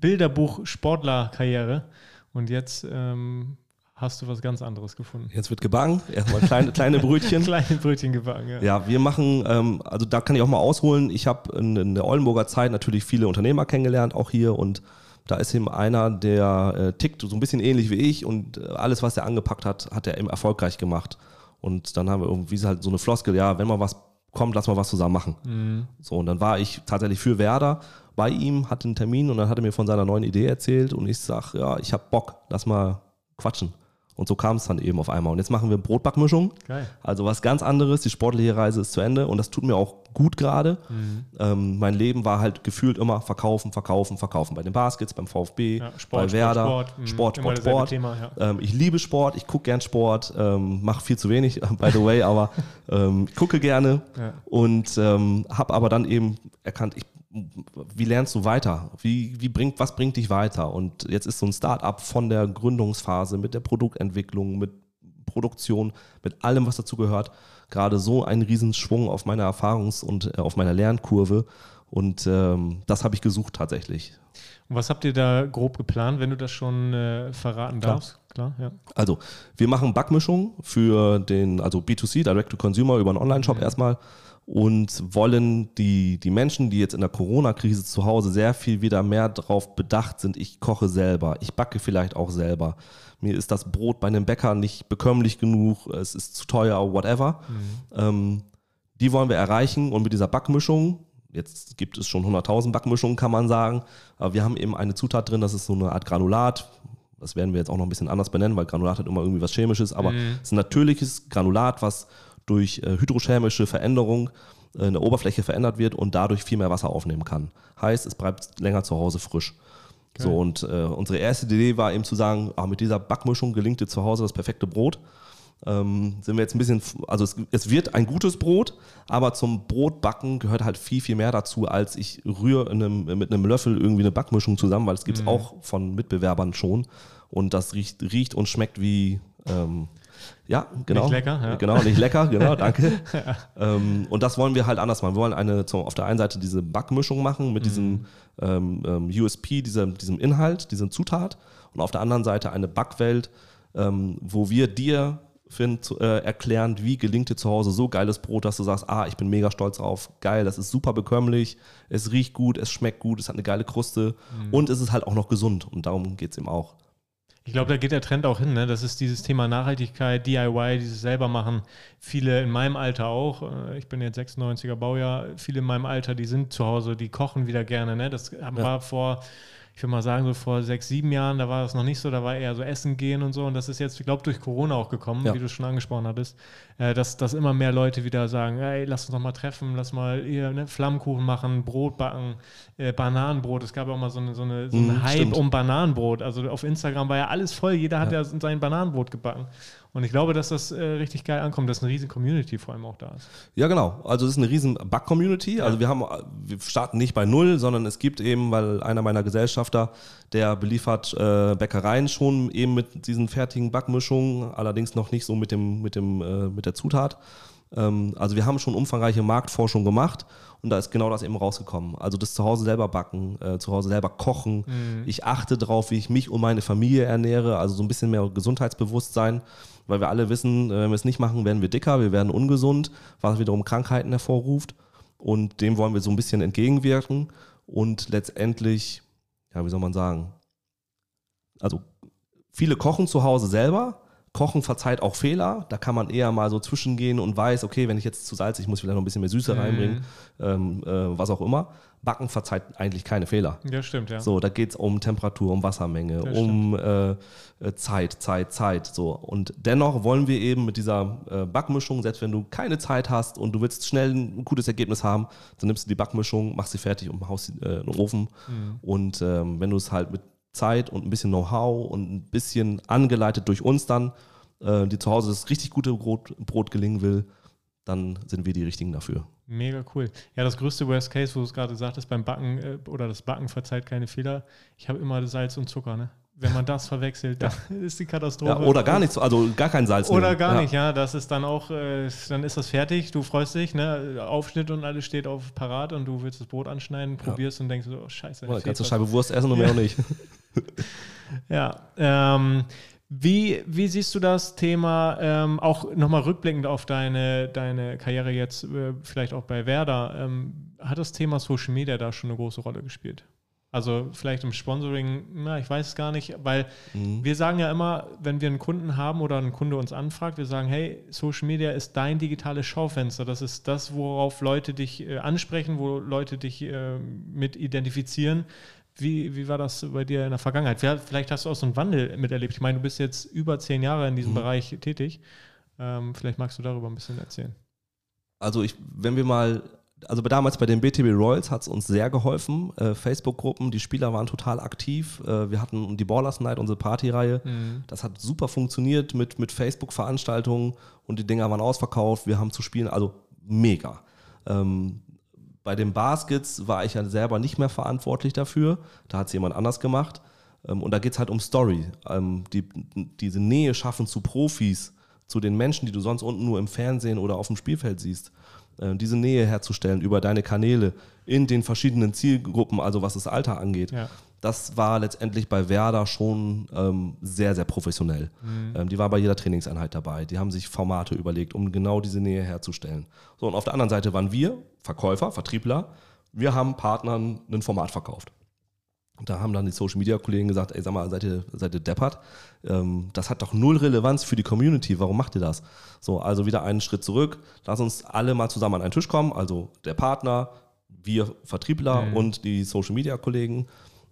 B: Bilderbuch-Sportler-Karriere und jetzt ähm, hast du was ganz anderes gefunden.
C: Jetzt wird gebacken, erstmal kleine, kleine Brötchen.
B: kleine Brötchen gebacken, ja.
C: Ja, wir machen, ähm, also da kann ich auch mal ausholen. Ich habe in, in, der Oldenburger Zeit natürlich viele Unternehmer kennengelernt, auch hier und da ist eben einer, der äh, tickt so ein bisschen ähnlich wie ich und äh, alles, was er angepackt hat, hat er eben erfolgreich gemacht. Und dann haben wir irgendwie halt so eine Floskel, ja, wenn mal was kommt, lass mal was zusammen machen. Mhm. So, und dann war ich tatsächlich für Werder bei ihm, hatte einen Termin und dann hat er mir von seiner neuen Idee erzählt und ich sag, ja, ich habe Bock, lass mal quatschen. Und so kam es dann eben auf einmal. Und jetzt machen wir Brotbackmischung. Geil. Also was ganz anderes. Die sportliche Reise ist zu Ende und das tut mir auch gut gerade. Mhm. Ähm, mein Leben war halt gefühlt immer verkaufen, verkaufen, verkaufen. Bei den Baskets, beim VfB, ja, Sport, bei Werder. Sport, Sport, mhm. Sport, Sport. Sport. Thema, ja. ähm, ich liebe Sport, ich gucke gern Sport, ähm, mache viel zu wenig, by the way, aber ähm, gucke gerne ja. und ähm, habe aber dann eben erkannt, ich wie lernst du weiter? Wie, wie bringt, was bringt dich weiter? Und jetzt ist so ein Start-up von der Gründungsphase mit der Produktentwicklung, mit Produktion, mit allem, was dazu gehört, gerade so ein Riesenschwung auf meiner Erfahrungs- und äh, auf meiner Lernkurve. Und ähm, das habe ich gesucht tatsächlich.
B: Und was habt ihr da grob geplant, wenn du das schon äh, verraten Klar. darfst? Klar,
C: ja. Also, wir machen Backmischung für den, also B2C, Direct to Consumer über einen Online-Shop mhm. erstmal und wollen die, die Menschen, die jetzt in der Corona-Krise zu Hause sehr viel wieder mehr darauf bedacht sind, ich koche selber, ich backe vielleicht auch selber. Mir ist das Brot bei einem Bäcker nicht bekömmlich genug, es ist zu teuer, whatever. Mhm. Ähm, die wollen wir erreichen und mit dieser Backmischung, jetzt gibt es schon 100.000 Backmischungen, kann man sagen, aber wir haben eben eine Zutat drin, das ist so eine Art Granulat, das werden wir jetzt auch noch ein bisschen anders benennen, weil Granulat hat immer irgendwie was Chemisches, aber mhm. es ist ein natürliches Granulat, was durch äh, hydrochemische Veränderung äh, eine Oberfläche verändert wird und dadurch viel mehr Wasser aufnehmen kann. Heißt, es bleibt länger zu Hause frisch. Okay. So, und äh, unsere erste Idee war eben zu sagen, ah, mit dieser Backmischung gelingt dir zu Hause das perfekte Brot. Ähm, sind wir jetzt ein bisschen, also es, es, wird ein gutes Brot, aber zum Brotbacken gehört halt viel, viel mehr dazu, als ich rühre einem, mit einem Löffel irgendwie eine Backmischung zusammen, weil es gibt es mhm. auch von Mitbewerbern schon. Und das riecht, riecht und schmeckt wie, ähm, ja, genau. Nicht lecker, ja. Genau, nicht lecker, genau, danke. ja. ähm, und das wollen wir halt anders machen. Wir wollen eine, auf der einen Seite diese Backmischung machen mit mhm. diesem ähm, ähm USP, diesem, diesem Inhalt, diesem Zutat und auf der anderen Seite eine Backwelt, ähm, wo wir dir Finn, zu, äh, erklären, wie gelingt dir zu Hause so geiles Brot, dass du sagst, ah, ich bin mega stolz drauf, geil, das ist super bekömmlich, es riecht gut, es schmeckt gut, es hat eine geile Kruste
B: Mhm.
C: und es ist halt auch noch gesund und darum geht es eben auch.
B: Ich glaube, da geht der Trend auch hin. Ne? Das ist dieses Thema Nachhaltigkeit, DIY, dieses selber machen. Viele in meinem Alter auch. äh, Ich bin jetzt 96er Baujahr. Viele in meinem Alter, die sind zu Hause, die kochen wieder gerne. Ne? Das war vor, ich würde mal sagen, so vor sechs, sieben Jahren, da war das noch nicht so. Da war eher so Essen gehen und so. Und das ist jetzt, ich glaube, durch Corona auch gekommen,
C: Ja.
B: wie du schon angesprochen hattest, äh, dass, dass immer mehr Leute wieder sagen: Ey, lass uns doch mal treffen, lass mal hier ne, Flammkuchen machen, Brot backen, äh, Bananenbrot. Es gab ja auch mal so, eine, so, eine, so einen
C: Mhm,
B: Hype
C: stimmt.
B: um Bananenbrot. Also auf Instagram war ja alles voll, jeder hat
C: Ja.
B: ja, sein Bananenbrot gebacken. Und ich glaube, dass das äh, richtig geil ankommt, dass eine riesen Community vor allem auch da ist.
C: Ja, genau. Also es ist eine riesen Back-Community. Also wir haben, wir starten nicht bei null, sondern es gibt eben, weil einer meiner Gesellschafter, der beliefert äh, Bäckereien schon eben mit diesen fertigen Backmischungen, allerdings noch nicht so mit dem, mit dem, äh, mit der Zutat. Ähm, also wir haben schon umfangreiche Marktforschung gemacht und da ist genau das eben rausgekommen. Also das zu Hause selber backen, äh, zu Hause selber kochen. Ich achte darauf, wie ich mich und meine Familie ernähre, also so ein bisschen mehr Gesundheitsbewusstsein, weil wir alle wissen, äh, wenn wir es nicht machen, werden wir dicker, wir werden ungesund, was wiederum Krankheiten hervorruft. Und dem wollen wir so ein bisschen entgegenwirken und letztendlich, ja, wie soll man sagen, also viele kochen zu Hause selber. Kochen verzeiht auch Fehler. Da kann man eher mal so zwischengehen und weiß, okay, wenn ich jetzt zu salzig, muss ich vielleicht noch ein bisschen mehr Süße
B: Mhm.
C: reinbringen, ähm, äh, was auch immer. Backen verzeiht eigentlich keine Fehler.
B: Ja, stimmt, ja.
C: So, da geht es um Temperatur, um Wassermenge,
B: Das
C: um äh, äh, Zeit, Zeit, Zeit. So. Und dennoch wollen wir eben mit dieser äh, Backmischung, selbst wenn du keine Zeit hast und du willst schnell ein gutes Ergebnis haben, dann nimmst du die Backmischung, machst sie fertig und haust sie äh, in den Ofen.
B: Mhm.
C: Und ähm, wenn du es halt mit Zeit und ein bisschen Know-how und ein bisschen angeleitet durch uns dann, äh, die zu Hause das richtig gute Brot, Brot gelingen will, dann sind wir die Richtigen dafür.
B: Mega cool. Ja, das größte Worst Case, wo du es gerade sagtest, beim Backen äh, oder das Backen verzeiht keine Fehler. Ich habe immer Salz und Zucker, ne? Wenn man das verwechselt, dann ist die Katastrophe.
C: Ja, oder gar nichts, also gar kein Salz.
B: Oder
C: nehmen.
B: gar
C: ja.
B: nicht, ja. Das ist dann auch, äh, dann ist das fertig, du freust dich, ne? Aufschnitt und alles steht auf parat und du willst das Brot anschneiden, probierst und denkst so, oh scheiße.
C: Oder
B: fehlt
C: kannst du. Scheibe Wurst essen und mehr auch nicht.
B: Ja. Ähm, wie, wie siehst du das Thema, ähm, auch nochmal rückblickend auf deine, deine Karriere jetzt, äh, vielleicht auch bei Werder, ähm, hat das Thema Social Media da schon eine große Rolle gespielt? Also vielleicht im Sponsoring, na, ich weiß es gar nicht, weil wir sagen ja immer, wenn wir einen Kunden haben oder ein Kunde uns anfragt, wir sagen, hey, Social Media ist dein digitales Schaufenster. Das ist das, worauf Leute dich äh, ansprechen, wo Leute dich äh, mit identifizieren. Wie, wie war das bei dir in der Vergangenheit? Vielleicht hast du auch so einen Wandel miterlebt. Ich meine, du bist jetzt über zehn Jahre in diesem Bereich tätig. Ähm, vielleicht magst du darüber ein bisschen erzählen.
C: Also ich, wenn wir mal, also damals bei den BTB Royals hat es uns sehr geholfen. Äh, Facebook-Gruppen, die Spieler waren total aktiv. Äh, wir hatten die Ballers Night, unsere Partyreihe. Das hat super funktioniert mit, mit Facebook-Veranstaltungen und die Dinger waren ausverkauft. Wir haben zu spielen, also mega. Ähm, bei den Baskets war ich ja selber nicht mehr verantwortlich dafür. Da hat es jemand anders gemacht. Ähm, und da geht es halt um Story. Ähm, die, diese Nähe schaffen zu Profis, zu den Menschen, die du sonst unten nur im Fernsehen oder auf dem Spielfeld siehst. Äh, diese Nähe herzustellen über deine Kanäle in den verschiedenen Zielgruppen, also was das Alter angeht.
B: Ja.
C: Das war letztendlich bei Werder schon ähm, sehr, sehr professionell. Ähm, die war bei jeder Trainingseinheit dabei. Die haben sich Formate überlegt, um genau diese Nähe herzustellen. So, und auf der anderen Seite waren wir, Verkäufer, Vertriebler, wir haben Partnern ein Format verkauft. Und da haben dann die Social Media Kollegen gesagt, ey, sag mal, seid ihr, seid ihr deppert? Ähm, das hat doch null Relevanz für die Community. Warum macht ihr das? So, also wieder einen Schritt zurück. Lass uns alle mal zusammen an einen Tisch kommen. Also der Partner, wir Vertriebler und die Social Media Kollegen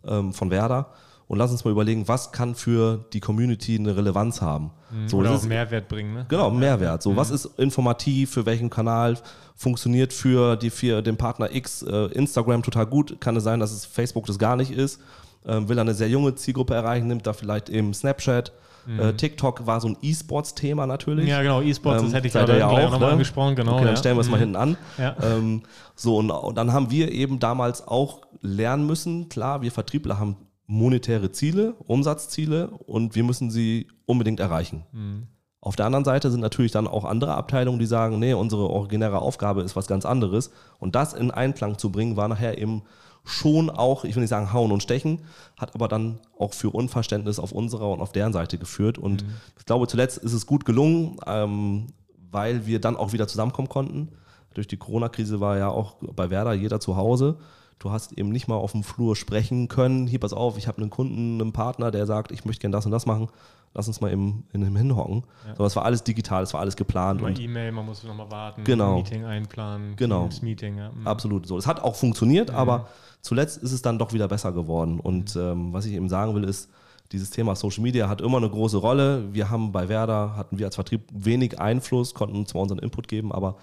C: ähm, von Werder. Und lass uns mal überlegen, was kann für die Community eine Relevanz haben. So,
B: Oder
C: das
B: auch
C: ist-
B: Mehrwert bringen, ne?
C: Genau, Mehrwert. So, was ist informativ, für welchen Kanal funktioniert für, die, für den Partner X äh, Instagram total gut. Kann es sein, dass es Facebook das gar nicht ist. Ähm, will er eine sehr junge Zielgruppe erreichen, nimmt da vielleicht eben Snapchat. Äh, TikTok war so ein E-Sports-Thema natürlich.
B: Mhm. Ja, genau, E-Sports, das
C: Ähm,
B: hätte ich gerade
C: ja auch,
B: nochmal
C: ne?
B: angesprochen, genau.
C: Okay, dann
B: ja.
C: stellen wir es mal
B: Mhm.
C: hinten an.
B: Ja.
C: Ähm, so, und, und dann haben wir eben damals auch lernen müssen, klar, wir Vertriebler haben monetäre Ziele, Umsatzziele und wir müssen sie unbedingt erreichen.
B: Mhm.
C: Auf der anderen Seite sind natürlich dann auch andere Abteilungen, die sagen, nee, unsere originäre Aufgabe ist was ganz anderes. Und das in Einklang zu bringen, war nachher eben schon auch, ich will nicht sagen hauen und stechen, hat aber dann auch für Unverständnis auf unserer und auf deren Seite geführt. Und mhm. ich glaube, zuletzt ist es gut gelungen, ähm, weil wir dann auch wieder zusammenkommen konnten. Durch die Corona-Krise war ja auch bei Werder jeder zu Hause. Du hast eben nicht mal auf dem Flur sprechen können. Hier, pass auf, ich habe einen Kunden, einen Partner, der sagt, ich möchte gerne das und das machen. Lass uns mal eben in dem hinhocken. Ja. Sondern es war alles digital, es war alles geplant.
B: Mal E-Mail, man muss nochmal warten,
C: genau.
B: Meeting einplanen,
C: genau.
B: Meeting. Ja.
C: Mhm. Absolut so. Es hat auch funktioniert, mhm. aber zuletzt ist es dann doch wieder besser geworden. Und mhm. ähm, was ich eben sagen will, ist, dieses Thema Social Media hat immer eine große Rolle. Wir haben bei Werder, hatten wir als Vertrieb wenig Einfluss, konnten zwar unseren Input geben, aber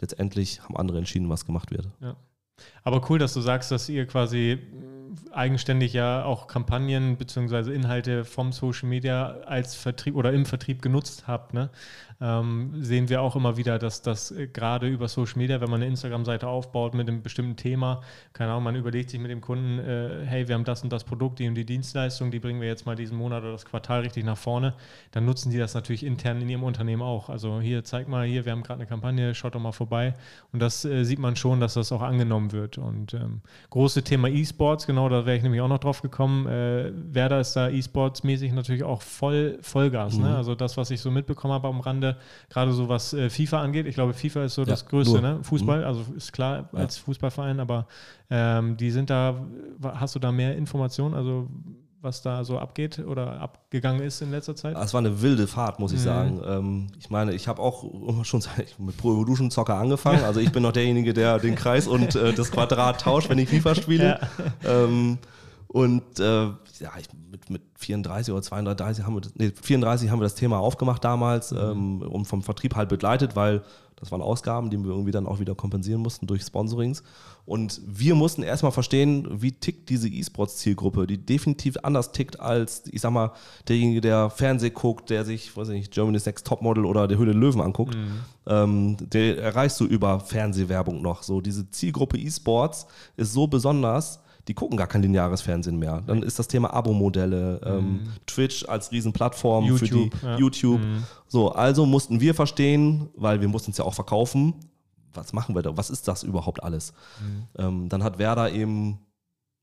C: letztendlich haben andere entschieden, was gemacht wird.
B: Ja. Aber cool, dass du sagst, dass ihr quasi eigenständig ja auch Kampagnen bzw. Inhalte vom Social Media als Vertrieb oder im Vertrieb genutzt habt. Ne? ähm, sehen wir auch immer wieder, dass das äh, gerade über Social Media, wenn man eine Instagram-Seite aufbaut mit einem bestimmten Thema, keine Ahnung, man überlegt sich mit dem Kunden, äh, hey, wir haben das und das Produkt, die und die Dienstleistung, die bringen wir jetzt mal diesen Monat oder das Quartal richtig nach vorne, dann nutzen die das natürlich intern in ihrem Unternehmen auch. Also hier, zeig mal hier, wir haben gerade eine Kampagne, schaut doch mal vorbei. Und das äh, sieht man schon, dass das auch angenommen wird. Und ähm, große Thema E-Sports, genau, da wäre ich nämlich auch noch drauf gekommen. Äh, Werder ist da E-Sports-mäßig natürlich auch voll Vollgas. Ne? Mhm. Ne? Also das, was ich so mitbekommen habe am Rande, gerade so was äh, FIFA angeht. Ich glaube, FIFA ist so ja, das Größte, ne? Fußball, mhm. also ist klar ja. als Fußballverein, aber ähm, die sind da, hast du da mehr Informationen? Also was da so abgeht oder abgegangen ist in letzter Zeit?
C: Es war eine wilde Fahrt, muss ich mhm. sagen. Ähm, ich meine, ich habe auch schon mit Pro Evolution Soccer angefangen. Also ich bin noch derjenige, der den Kreis und äh, das Quadrat tauscht, wenn ich FIFA spiele. Ja. Ähm, und äh, ja, ich, mit, mit 34 oder 32 haben wir das, nee, 34 haben wir das Thema aufgemacht damals mhm. ähm, und vom Vertrieb halt begleitet, weil das waren Ausgaben, die wir irgendwie dann auch wieder kompensieren mussten durch Sponsorings. Und wir mussten erstmal verstehen, wie tickt diese E-Sports-Zielgruppe, die definitiv anders tickt als, ich sag mal, derjenige, der Fernseh guckt, der sich, weiß ich nicht, Germany's Next Topmodel oder der Höhle Löwen anguckt. Mhm. Ähm, der erreichst du über Fernsehwerbung noch. So, diese Zielgruppe E-Sports ist so besonders, die gucken gar kein lineares Fernsehen mehr. Dann ist das Thema Abo-Modelle, ähm, mhm. Twitch als Riesenplattform YouTube, für die ja. YouTube. Mhm. So, also mussten wir verstehen, weil wir mussten es ja auch verkaufen, was machen wir da, was ist das überhaupt alles? Mhm. Ähm, dann hat Werder eben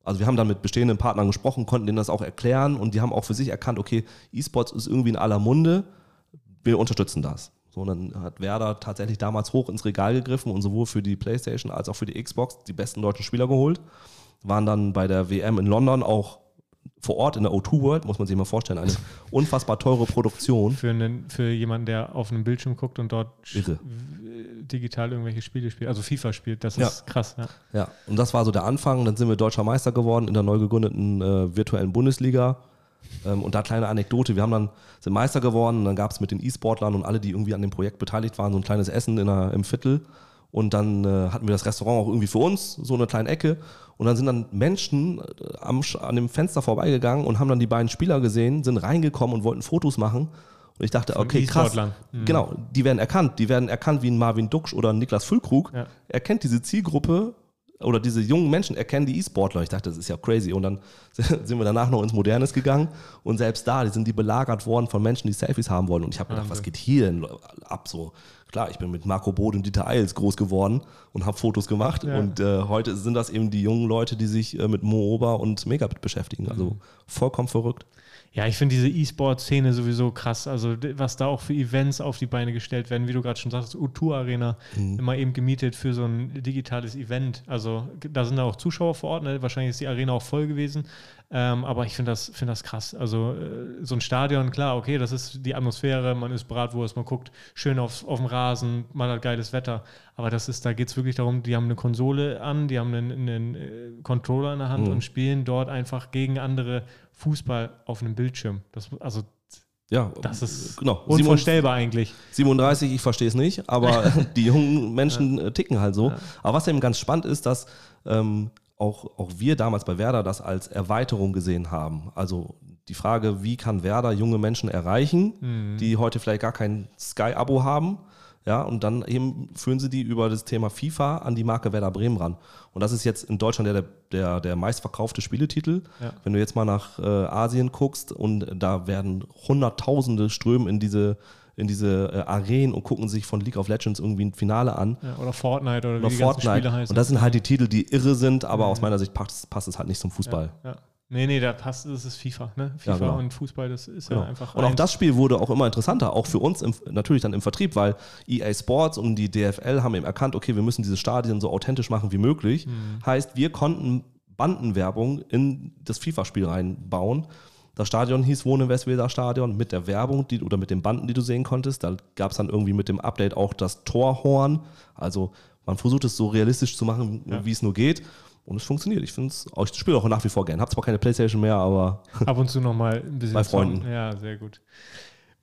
C: also wir haben dann mit bestehenden Partnern gesprochen, konnten denen das auch erklären und die haben auch für sich erkannt, okay, E-Sports ist irgendwie in aller Munde, wir unterstützen das. So, und dann hat Werder tatsächlich damals hoch ins Regal gegriffen und sowohl für die Playstation als auch für die Xbox die besten deutschen Spieler geholt waren dann bei der WM in London auch vor Ort in der O2 World, muss man sich mal vorstellen, eine unfassbar teure Produktion.
B: Für, einen, für jemanden, der auf einem Bildschirm guckt und dort Irre. digital irgendwelche Spiele spielt, also FIFA spielt, das ist ja. krass. Ja.
C: ja, und das war so der Anfang. Dann sind wir deutscher Meister geworden in der neu gegründeten äh, virtuellen Bundesliga. Ähm, und da kleine Anekdote, wir haben dann, sind Meister geworden, und dann gab es mit den E-Sportlern und alle, die irgendwie an dem Projekt beteiligt waren, so ein kleines Essen in einer, im Viertel. Und dann äh, hatten wir das Restaurant auch irgendwie für uns, so eine kleine Ecke. Und dann sind dann Menschen äh, am, an dem Fenster vorbeigegangen und haben dann die beiden Spieler gesehen, sind reingekommen und wollten Fotos machen. Und ich dachte, okay, krass. Mhm. Genau, die werden erkannt. Die werden erkannt wie ein Marvin Duksch oder ein Niklas Füllkrug. Ja. Er kennt diese Zielgruppe oder diese jungen Menschen erkennen die E-Sportler. Ich dachte, das ist ja crazy. Und dann sind wir danach noch ins Modernes gegangen und selbst da, die sind die belagert worden von Menschen, die Selfies haben wollen. Und ich habe gedacht, was geht hier denn ab so? Klar, ich bin mit Marco Bode und Dieter Eils groß geworden und habe Fotos gemacht. Ja. Und äh, heute sind das eben die jungen Leute, die sich äh, mit Mooba und Megabit beschäftigen. Also mhm. vollkommen verrückt.
B: Ja, ich finde diese E-Sport-Szene sowieso krass. Also, was da auch für Events auf die Beine gestellt werden, wie du gerade schon sagst, U2 Arena, mhm. immer eben gemietet für so ein digitales Event. Also, da sind da auch Zuschauer vor Ort. Ne? Wahrscheinlich ist die Arena auch voll gewesen. Ähm, aber ich finde das, find das krass. Also, äh, so ein Stadion, klar, okay, das ist die Atmosphäre, man ist Bratwurst, man guckt schön auf, auf dem Rasen, man hat geiles Wetter. Aber das ist, da geht es wirklich darum, die haben eine Konsole an, die haben einen, einen äh, Controller in der Hand mhm. und spielen dort einfach gegen andere Fußball auf einem Bildschirm. Das, also ja, das ist genau. unvorstellbar eigentlich.
C: 37, ich verstehe es nicht, aber die jungen Menschen ja. Äh, ticken halt so. Ja. Aber was eben ganz spannend ist, dass ähm, auch, auch wir damals bei Werder das als Erweiterung gesehen haben. Also die Frage, wie kann Werder junge Menschen erreichen, mhm. die heute vielleicht gar kein Sky-Abo haben ja, und dann eben führen sie die über das Thema FIFA an die Marke Werder Bremen ran. Und das ist jetzt in Deutschland der, der, der meistverkaufte Spieletitel. Ja. Wenn du jetzt mal nach äh, Asien guckst und da werden Hunderttausende strömen in diese, in diese äh, Arenen und gucken sich von League of Legends irgendwie ein Finale an.
B: Ja, oder Fortnite oder,
C: Oder
B: wie die
C: Fortnite.
B: Spiele heißen.
C: Und das sind halt die Titel, die irre sind, aber aus meiner Sicht passt, passt es halt nicht zum Fußball.
B: ja. Nee, nee, da passt, das ist FIFA, ne? FIFA
C: Ja, genau.
B: und Fußball, das ist
C: Genau.
B: ja einfach.
C: Und auch
B: eins.
C: das Spiel wurde auch immer interessanter, auch für uns im, natürlich dann im Vertrieb, weil EA Sports und die DFL haben eben erkannt, okay, wir müssen diese Stadien so authentisch machen wie möglich.
B: Mhm.
C: Heißt, wir konnten Bandenwerbung in das FIFA-Spiel reinbauen. Das Stadion hieß Wohnen im Westweser Stadion mit der Werbung die, oder mit den Banden, die du sehen konntest. Da gab es dann irgendwie mit dem Update auch das Torhorn. Also man versucht es so realistisch zu machen,
B: Ja.
C: wie es nur geht. Und es funktioniert. Ich finde es, ich spiele auch nach wie vor gern. Hab zwar keine Playstation mehr, aber
B: Ab und zu nochmal ein bisschen.
C: Bei Freunden.
B: zocken. Ja, sehr gut.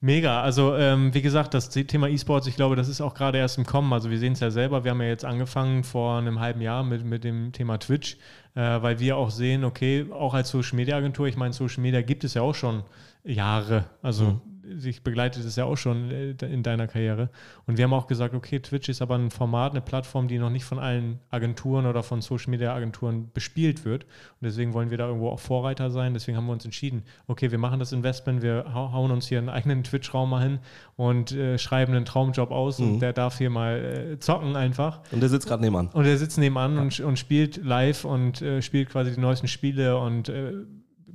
B: Mega. Also, ähm, wie gesagt, das Thema E-Sports, ich glaube, das ist auch gerade erst im Kommen. Also, wir sehen es ja selber. Wir haben ja jetzt angefangen vor einem halben Jahr mit, mit dem Thema Twitch, äh, weil wir auch sehen, okay, auch als Social Media Agentur, ich meine, Social Media gibt es ja auch schon Jahre. Also, sich begleitet es ja auch schon äh, in deiner Karriere. Und wir haben auch gesagt, okay, Twitch ist aber ein Format, eine Plattform, die noch nicht von allen Agenturen oder von Social Media Agenturen bespielt wird. Und deswegen wollen wir da irgendwo auch Vorreiter sein. Deswegen haben wir uns entschieden, okay, wir machen das Investment, wir hau- hauen uns hier einen eigenen Twitch-Raum mal hin und äh, schreiben einen Traumjob aus und der darf hier mal äh, zocken einfach.
C: und der sitzt gerade nebenan.
B: Und er sitzt nebenan und, und spielt live und äh, spielt quasi die neuesten Spiele und äh,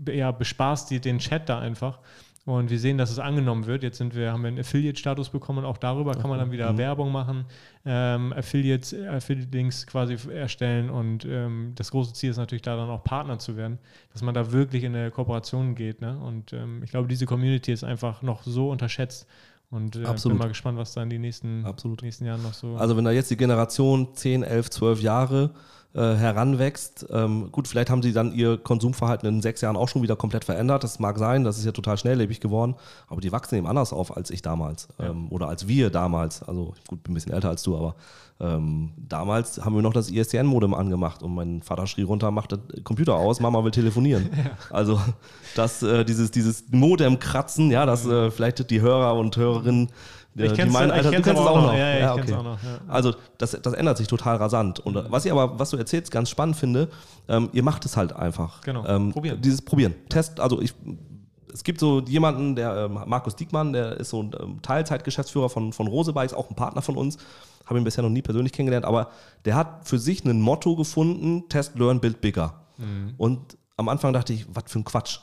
B: ja, bespaßt die, den Chat da einfach. Und wir sehen, dass es angenommen wird. Jetzt sind wir, haben wir einen Affiliate-Status bekommen und auch darüber kann man dann wieder Werbung machen, ähm, Affiliates, Affiliate-Links quasi erstellen und ähm, das große Ziel ist natürlich da dann auch Partner zu werden, dass man da wirklich in eine Kooperation geht. Ne? Und ähm, ich glaube, diese Community ist einfach noch so unterschätzt und äh,
C: Absolut.
B: bin mal gespannt, was da in die nächsten,
C: Absolut.
B: nächsten Jahren noch so.
C: Also wenn da jetzt die Generation 10, 11, 12 Jahre heranwächst, ähm, gut, vielleicht haben sie dann ihr Konsumverhalten in sechs Jahren auch schon wieder komplett verändert. Das mag sein, das ist ja total schnelllebig geworden, aber die wachsen eben anders auf als ich damals ähm, oder als wir damals. Also gut, bin ein bisschen älter als du, aber ähm, damals haben wir noch das ISDN-Modem angemacht und mein Vater schrie runter, macht den Computer aus, Mama will telefonieren. Also das, äh, dieses, dieses Modem-Kratzen, ja, das äh, vielleicht die Hörer und Hörerinnen
B: Ich kenn's-
C: meinen,
B: ich
C: Alter, du
B: kenn's
C: kennst es auch noch.
B: noch. Ja, ja, ich
C: okay.
B: auch noch, ja.
C: Also das, das ändert sich total rasant. Und äh, was ich aber, was du erzählst, ganz spannend finde, ähm, ihr macht es halt einfach.
B: Genau.
C: Ähm,
B: Probieren.
C: Dieses Probieren. Test, also ich, es gibt so jemanden, der ähm, Markus Diekmann, der ist so ein ähm, Teilzeitgeschäftsführer von, von Rosebikes, auch ein Partner von uns. Habe ihn bisher noch nie persönlich kennengelernt, aber der hat für sich ein Motto gefunden: Test, Learn, Build Bigger.
B: Mhm.
C: Und am Anfang dachte ich, was für ein Quatsch.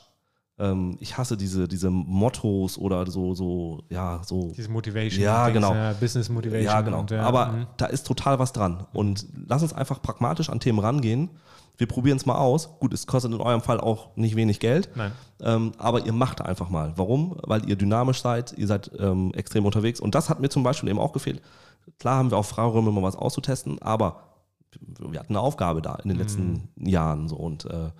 C: Ähm, ich hasse diese, diese Mottos oder so, so, ja, so.
B: Diese Motivation.
C: Ja,
B: Dings,
C: genau.
B: Ja, Business Motivation.
C: Ja, genau.
B: Und, ja,
C: Aber
B: mhm.
C: da ist total was dran. Und lass uns einfach pragmatisch an Themen rangehen. Wir probieren es mal aus. Gut, es kostet in eurem Fall auch nicht wenig Geld.
B: Nein.
C: Ähm, aber ihr macht einfach mal. Warum? Weil ihr dynamisch seid, ihr seid ähm, extrem unterwegs. Und das hat mir zum Beispiel eben auch gefehlt. Klar haben wir auch Freiräume, mal was auszutesten, aber wir hatten eine Aufgabe da in den letzten Jahren. So. Und äh,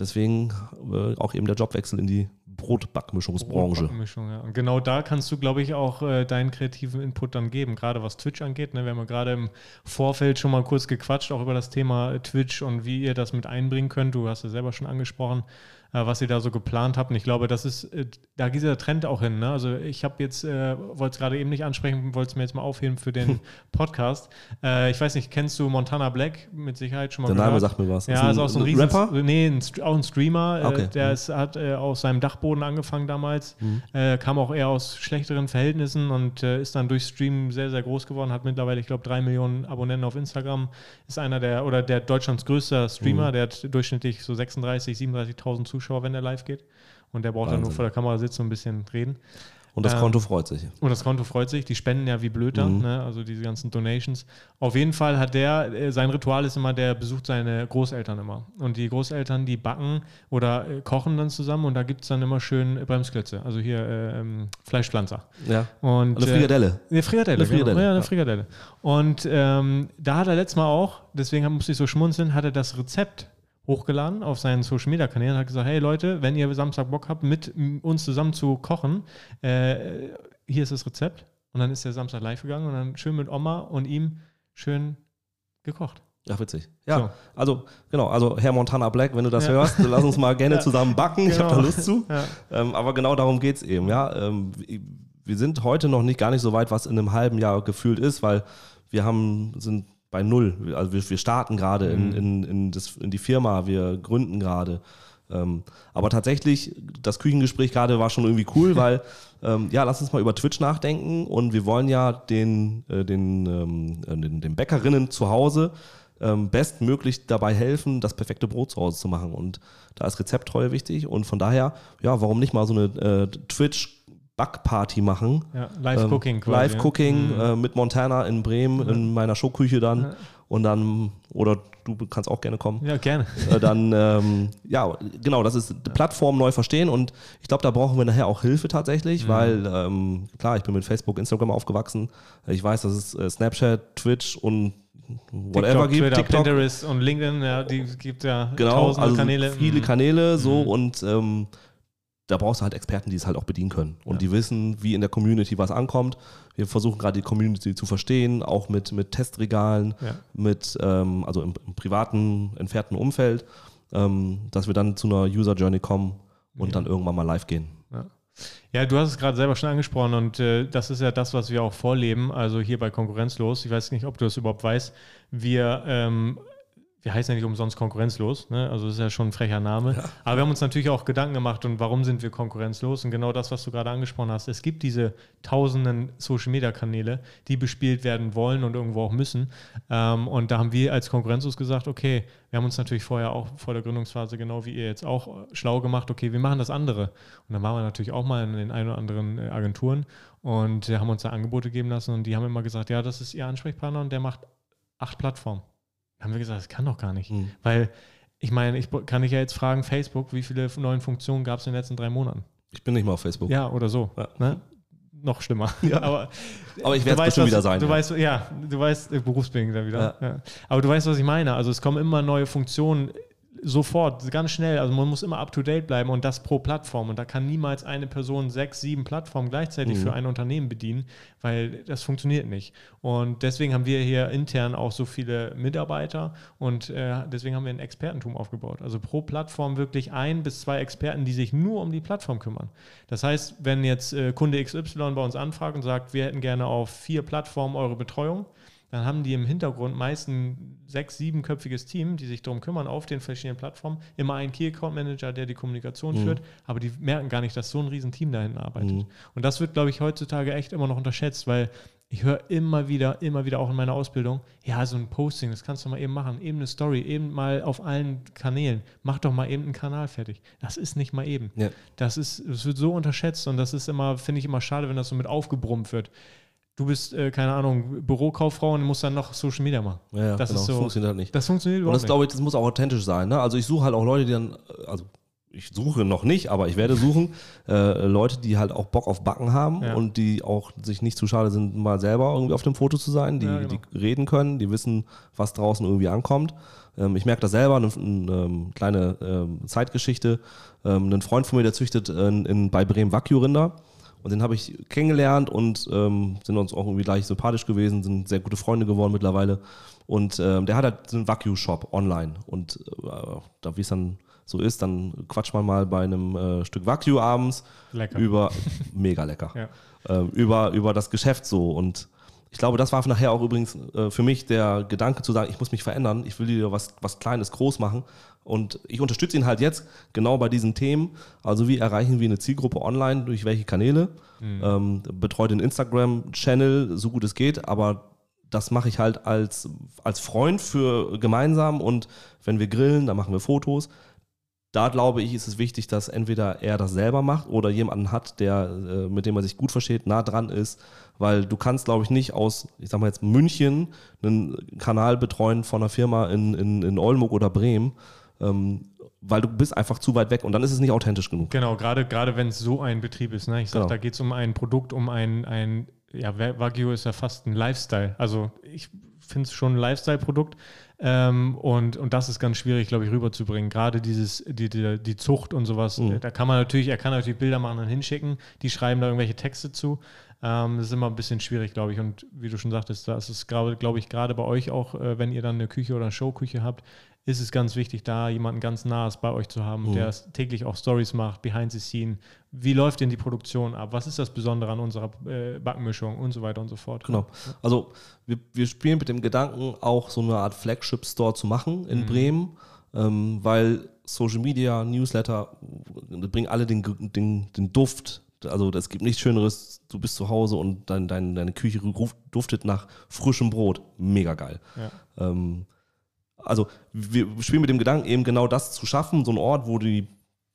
C: deswegen äh, auch eben der Jobwechsel in die Brotbackmischungsbranche.
B: Mischung, ja. Und genau da kannst du, glaube ich, auch äh, deinen kreativen Input dann geben, gerade was Twitch angeht. Ne? Wir haben ja gerade im Vorfeld schon mal kurz gequatscht, auch über das Thema äh, Twitch und wie ihr das mit einbringen könnt. Du hast ja selber schon angesprochen, was ihr da so geplant habt. Und ich glaube, das ist, äh, da geht der Trend auch hin. Ne? Also ich habe jetzt, äh, wollte es gerade eben nicht ansprechen, wollte es mir jetzt mal aufheben für den Podcast. Äh, ich weiß nicht, kennst du Montana Black mit Sicherheit schon mal
C: Der
B: gehört?
C: Name sagt mir was.
B: Ja, ist auch so ein riesen
C: Rapper?
B: Nee, ein, auch ein Streamer.
C: Okay.
B: Äh, der ist, hat äh, aus seinem Dachboden angefangen damals,
C: Mhm.
B: äh, kam auch eher aus schlechteren Verhältnissen und äh, ist dann durch Stream sehr, sehr groß geworden, hat mittlerweile, ich glaube, drei Millionen Abonnenten auf Instagram, ist einer der, oder der Deutschlands größter Streamer,
C: Mhm.
B: der hat durchschnittlich so 36, 37.000 Zuschauer, wenn der live geht. Und der braucht dann nur
C: Wahnsinn.
B: vor der Kamera sitzen und ein bisschen reden.
C: Und das
B: Ähm,
C: Konto freut sich.
B: Und das Konto freut sich, die spenden ja wie blöd da,
C: Mhm.
B: ne? also diese ganzen Donations. Auf jeden Fall hat der, äh, sein Ritual ist immer, der besucht seine Großeltern immer. Und die Großeltern, die backen oder äh, kochen dann zusammen und da gibt es dann immer schön äh, Bremsklötze, also hier äh, ähm, Fleischpflanzer.
C: Ja.
B: Und,
C: Eine Frikadelle.
B: Eine Frikadelle.
C: Eine Frikadelle,
B: Genau. Ja, eine. Frikadelle. Und ähm, da hat er letztes Mal auch, deswegen musste ich so schmunzeln, hat er das Rezept hochgeladen auf seinen Social Media Kanälen und hat gesagt, hey Leute, wenn ihr Samstag Bock habt, mit uns zusammen zu kochen, äh, hier ist das Rezept. Und dann ist der Samstag live gegangen und dann schön mit Oma und ihm schön gekocht.
C: Ja, witzig. Ja,
B: So.
C: also genau, also Herr Montana Black, wenn du das
B: Ja.
C: hörst, lass uns mal gerne
B: Ja.
C: zusammen backen. Ich habe da
B: Genau.
C: Lust zu.
B: Ja.
C: Ähm, aber genau darum geht es eben, ja. Ähm, wir sind heute noch nicht gar nicht so weit, was in einem halben Jahr gefühlt ist, weil wir haben, sind bei null. Also wir, wir starten gerade in,
B: Mhm.
C: in, in, das, in die Firma, wir gründen gerade. Ähm, aber tatsächlich, das Küchengespräch gerade war schon irgendwie cool, weil, ähm, ja, lass uns mal über Twitch nachdenken und wir wollen ja den, äh, den, ähm, äh, den, den Bäckerinnen zu Hause ähm, bestmöglich dabei helfen, das perfekte Brot zu Hause zu machen. Und da ist Rezepttreue wichtig und von daher, ja, warum nicht mal so eine äh, Twitch- Backparty machen.
B: Ja, Live-Cooking
C: ähm. Live-Cooking
B: Mhm.
C: äh, mit Montana in Bremen, in meiner Showküche dann.
B: Ja.
C: Und dann, oder du kannst auch gerne kommen.
B: Ja, gerne.
C: Äh, dann, ähm, ja, genau, das ist die Plattform neu verstehen und ich glaube, da brauchen wir nachher auch Hilfe
B: Mhm.
C: tatsächlich, weil, ähm, klar, ich bin mit Facebook, Instagram aufgewachsen. Ich weiß, dass es äh, Snapchat, Twitch und whatever
B: TikTok,
C: gibt.
B: Twitter,
C: TikTok,
B: Pinterest und LinkedIn, ja, die gibt ja
C: genau,
B: tausende
C: also
B: Kanäle.
C: viele
B: Mhm.
C: Kanäle so
B: Mhm.
C: und ähm, da brauchst du halt Experten, die es halt auch bedienen können und
B: Ja.
C: die wissen, wie in der Community was ankommt. Wir versuchen gerade die Community zu verstehen, auch mit, mit Testregalen,
B: Ja.
C: mit, ähm, also im, im privaten, entfernten Umfeld, ähm, dass wir dann zu einer User Journey kommen und
B: Ja.
C: dann irgendwann mal live gehen.
B: Ja. du hast es gerade selber schon angesprochen und äh, das ist ja das, was wir auch vorleben, also hier bei Konkurrenzlos. Ich weiß nicht, ob du das überhaupt weißt. Wir, ähm, wir heißen ja nicht umsonst konkurrenzlos, ne? also das ist ja schon ein frecher Name. Aber wir haben uns natürlich auch Gedanken gemacht und warum sind wir konkurrenzlos? Und genau das, was du gerade angesprochen hast. Es gibt diese tausenden Social-Media-Kanäle, die bespielt werden wollen und irgendwo auch müssen. Ähm, und da haben wir als konkurrenzlos gesagt, okay, wir haben uns natürlich vorher auch vor der Gründungsphase, genau wie ihr jetzt auch, äh, schlau gemacht, okay, wir machen das andere. Und dann waren wir natürlich auch mal in den ein oder anderen äh, Agenturen und äh, haben uns da Angebote geben lassen und die haben immer gesagt, ja, das ist ihr Ansprechpartner und der macht acht Plattformen. Haben wir gesagt, das kann doch gar nicht.
C: Mhm.
B: Weil ich meine, ich kann ich ja jetzt fragen, Facebook, wie viele neuen Funktionen gab es in den letzten drei Monaten?
C: Ich bin nicht mal auf Facebook.
B: Ja, oder so.
C: Ja.
B: Ne? Noch schlimmer.
C: Ja.
B: Aber
C: Aber ich werde es
B: was-
C: wieder sein.
B: Du
C: ja.
B: weißt, ja, du weißt, äh, berufsbedingt dann wieder. Ja. Aber du weißt, was ich meine. Also es kommen immer neue Funktionen sofort, ganz schnell. Also man muss immer up to date bleiben und das pro Plattform. Und da kann niemals eine Person sechs, sieben Plattformen gleichzeitig
C: Mhm.
B: für ein Unternehmen bedienen, weil das funktioniert nicht. Und deswegen haben wir hier intern auch so viele Mitarbeiter und äh, deswegen haben wir ein Expertentum aufgebaut. Also pro Plattform wirklich ein bis zwei Experten, die sich nur um die Plattform kümmern. Das heißt, wenn jetzt äh, Kunde XY bei uns anfragt und sagt, wir hätten gerne auf vier Plattformen eure Betreuung, dann haben die im Hintergrund meist ein sechs-, siebenköpfiges Team, die sich darum kümmern auf den verschiedenen Plattformen. Immer ein Key Account Manager, der die Kommunikation
C: Mhm.
B: führt, aber die merken gar nicht, dass so ein riesen Team da hinten arbeitet.
C: Mhm.
B: Und das wird, glaube ich, heutzutage echt immer noch unterschätzt, weil ich höre immer wieder, immer wieder auch in meiner Ausbildung, ja, so ein Posting, das kannst du mal eben machen, eben eine Story, eben mal auf allen Kanälen, mach doch mal eben einen Kanal fertig. Das ist nicht mal eben.
C: Ja.
B: Das ist, das wird so unterschätzt und das ist immer, finde ich immer schade, wenn das so mit aufgebrummt wird. Du bist, äh, keine Ahnung, Bürokauffrau und musst dann noch Social Media machen.
C: Ja, ja,
B: Das
C: genau.
B: ist so-
C: funktioniert halt nicht.
B: Das funktioniert
C: Und
B: überhaupt
C: das glaube ich, das muss auch authentisch sein. Ne? Also ich suche halt auch Leute, die dann, also ich suche noch nicht, aber ich werde suchen, äh, Leute, die halt auch Bock auf Backen haben
B: Ja.
C: und die auch sich nicht zu schade sind, mal selber irgendwie auf dem Foto zu sein, die,
B: Ja, genau.
C: die reden können, die wissen, was draußen irgendwie ankommt. Ähm, ich merke das selber, eine, eine ähm, kleine ähm, Zeitgeschichte. Ähm, ein Freund von mir, der züchtet in, in, bei Bremen Wagyu-Rinder. Und den habe ich kennengelernt und ähm, sind uns auch irgendwie gleich sympathisch gewesen, sind sehr gute Freunde geworden mittlerweile. Und ähm, der hat halt einen Wagyu-Shop online. Und äh, da wie es dann so ist, dann quatscht man mal bei einem äh, Stück Wagyu abends
B: Lecker.
C: über, mega lecker,
B: Ja.
C: ähm, über, über das Geschäft so. Und ich glaube, das war nachher auch übrigens äh, für mich der Gedanke zu sagen, ich muss mich verändern, ich will hier was, was Kleines groß machen. Und ich unterstütze ihn halt jetzt genau bei diesen Themen. Also wie erreichen wir eine Zielgruppe online, durch welche Kanäle? Ähm, betreue den Instagram-Channel, so gut es geht, aber das mache ich halt als, als Freund für gemeinsam und wenn wir grillen, dann machen wir Fotos. Da glaube ich, ist es wichtig, dass entweder er das selber macht oder jemanden hat, der, äh, mit dem er sich gut versteht, nah dran ist, weil du kannst, glaube ich, nicht aus, ich sag mal jetzt München, einen Kanal betreuen von einer Firma in, in, in Oldenburg oder Bremen, ähm, weil du bist einfach zu weit weg und dann ist es nicht authentisch genug.
B: Genau, gerade, gerade wenn es so ein Betrieb ist. Ne? Ich sage,
C: Genau.
B: da geht es um ein Produkt, um ein, ein ja, Wagyu ist ja fast ein Lifestyle. Also ich finde es schon ein Lifestyle-Produkt. Ähm, und, und das ist ganz schwierig, glaube ich, rüberzubringen. Gerade dieses, die, die, die Zucht und sowas,
C: Mhm.
B: da kann man natürlich, er kann natürlich Bilder machen und hinschicken, die schreiben da irgendwelche Texte zu. Ähm, das ist immer ein bisschen schwierig, glaube ich. Und wie du schon sagtest, da ist es, glaube glaub ich, gerade bei euch auch, äh, wenn ihr dann eine Küche oder eine Showküche habt, ist es ganz wichtig, da jemanden ganz nahes bei euch zu haben,
C: Mhm.
B: der täglich auch Stories macht, behind the scene. Wie läuft denn die Produktion ab? Was ist das Besondere an unserer äh, Backmischung und so weiter und so fort?
C: Genau. Also wir, wir spielen mit dem Gedanken, auch so eine Art Flagship-Store zu machen in
B: Mhm.
C: Bremen. ähm, weil Social Media, Newsletter bringen alle den, den, den Duft. Also es gibt nichts Schöneres, du bist zu Hause und dein, dein, deine Küche duftet nach frischem Brot. Mega geil.
B: Ja.
C: Ähm, also wir spielen mit dem Gedanken, eben genau das zu schaffen, so ein Ort, wo die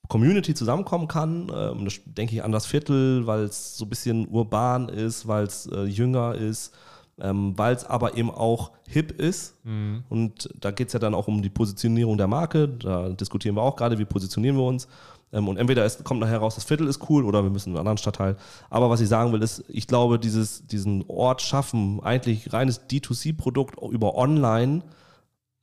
C: Community zusammenkommen kann. Ähm, das denke ich an das Viertel, weil es so ein bisschen urban ist, weil es äh, jünger ist, ähm, weil es aber eben auch hip ist.
B: Mhm.
C: Und da geht es ja dann auch um die Positionierung der Marke. Da diskutieren wir auch gerade, wie positionieren wir uns. Ähm, und entweder es kommt nachher raus, das Viertel ist cool oder wir müssen in einen anderen Stadtteil. Aber was ich sagen will, ist, ich glaube, dieses, diesen Ort schaffen, eigentlich reines D2C-Produkt über Online,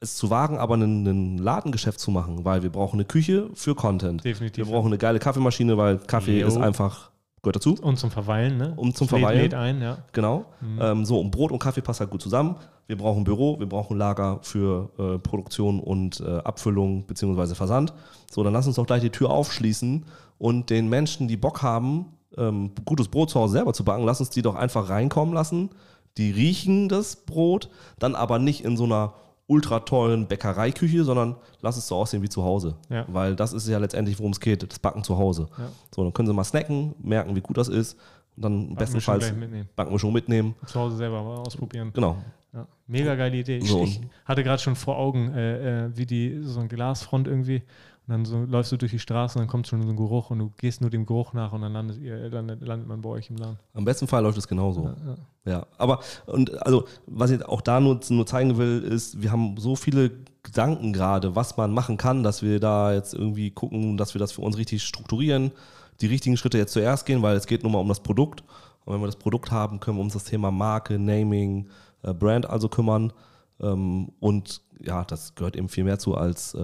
C: es zu wagen, aber ein, ein Ladengeschäft zu machen, weil wir brauchen eine Küche für Content.
B: Definitiv.
C: Wir brauchen eine geile Kaffeemaschine, weil Kaffee
B: Jo.
C: ist einfach, gehört dazu.
B: Und zum Verweilen, ne?
C: Um zum Verweilen.
B: Lädt ein, ja.
C: Genau. Ähm, so, und Brot und Kaffee passt halt gut zusammen. Wir brauchen ein Büro, wir brauchen Lager für äh, Produktion und äh, Abfüllung bzw. Versand. So, dann lass uns doch gleich die Tür aufschließen und den Menschen, die Bock haben, ähm, gutes Brot zu Hause selber zu backen, lass uns die doch einfach reinkommen lassen. Die riechen das Brot, dann aber nicht in so einer ultra teuren Bäckereiküche, sondern lass es so aussehen wie zu Hause.
B: Ja.
C: Weil das ist ja letztendlich, worum es geht, das Backen zu Hause.
B: Ja.
C: So, dann können sie mal snacken, merken, wie gut das ist und dann
B: Backmischung
C: bestenfalls. Backmischung mitnehmen.
B: Zu Hause selber mal ausprobieren.
C: Genau.
B: Ja. Mega geile Idee. Ich,
C: So.
B: ich hatte gerade schon vor Augen, äh, äh, wie die so ein Glasfront irgendwie. Und dann so läufst du durch die Straße und dann kommt schon so ein Geruch und du gehst nur dem Geruch nach und dann landet, ihr, dann landet man bei euch im Laden.
C: Am besten Fall läuft es genauso.
B: Ja, ja.
C: Ja, aber und also was ich auch da nur, nur zeigen will, ist, wir haben so viele Gedanken gerade, was man machen kann, dass wir da jetzt irgendwie gucken, dass wir das für uns richtig strukturieren, die richtigen Schritte jetzt zuerst gehen, weil es geht nur mal um das Produkt. Und wenn wir das Produkt haben, können wir uns das Thema Marke, Naming, äh, Brand also kümmern. Ähm, und ja, das gehört eben viel mehr zu als,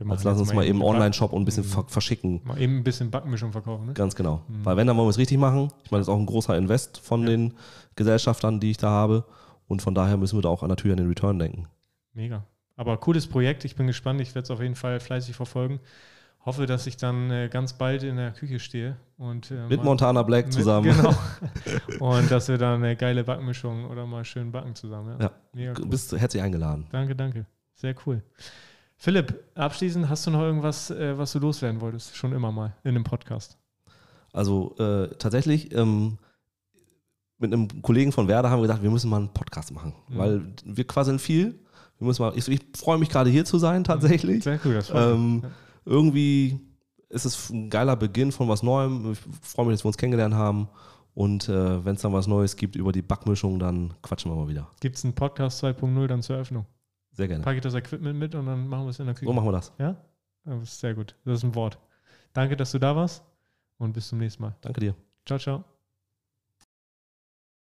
C: äh,
B: Wir machen
C: als lass
B: jetzt
C: uns mal eben Online-Shop und ein bisschen
B: Mhm.
C: ver verschicken.
B: Mal eben ein bisschen Backmischung verkaufen, ne?
C: Ganz genau.
B: Mhm.
C: Weil wenn, dann wollen wir es richtig machen. Ich meine, das ist auch ein großer Invest von
B: Ja.
C: den Gesellschaftern, die ich da habe. Und von daher müssen wir da auch natürlich an den Return denken.
B: Mega. Aber cooles Projekt. Ich bin gespannt. Ich werde es auf jeden Fall fleißig verfolgen. Hoffe, dass ich dann äh, ganz bald in der Küche stehe. Und, äh,
C: Mit Montana Black
B: mit-
C: zusammen.
B: Genau. Und dass wir dann eine geile Backmischung oder mal schön backen zusammen. Ja.
C: Ja.
B: Mega
C: Du
B: cool.
C: bist herzlich eingeladen.
B: Danke, danke. Sehr cool. Philipp, abschließend hast du noch irgendwas, äh, was du loswerden wolltest? Schon immer mal in einem Podcast.
C: Also äh, tatsächlich, ähm, mit einem Kollegen von Werder haben wir gesagt, wir müssen mal einen Podcast machen.
B: Mhm.
C: Weil wir quasseln viel. Wir müssen mal, ich, ich freue mich gerade hier zu sein, tatsächlich.
B: Sehr cool, das.
C: Ähm,
B: Ja.
C: irgendwie ist es ein geiler Beginn von was Neuem. Ich freue mich, dass wir uns kennengelernt haben. Und äh, wenn es dann was Neues gibt über die Backmischung, dann quatschen wir mal wieder.
B: Gibt es einen Podcast 2.0 dann zur Eröffnung?
C: Sehr gerne.
B: Packe ich das Equipment mit und dann machen wir es in der Küche.
C: So machen wir das.
B: Ja? Das ist sehr gut. Das ist ein Wort. Danke, dass du da warst und bis zum nächsten Mal.
C: Danke dir.
B: Ciao, ciao.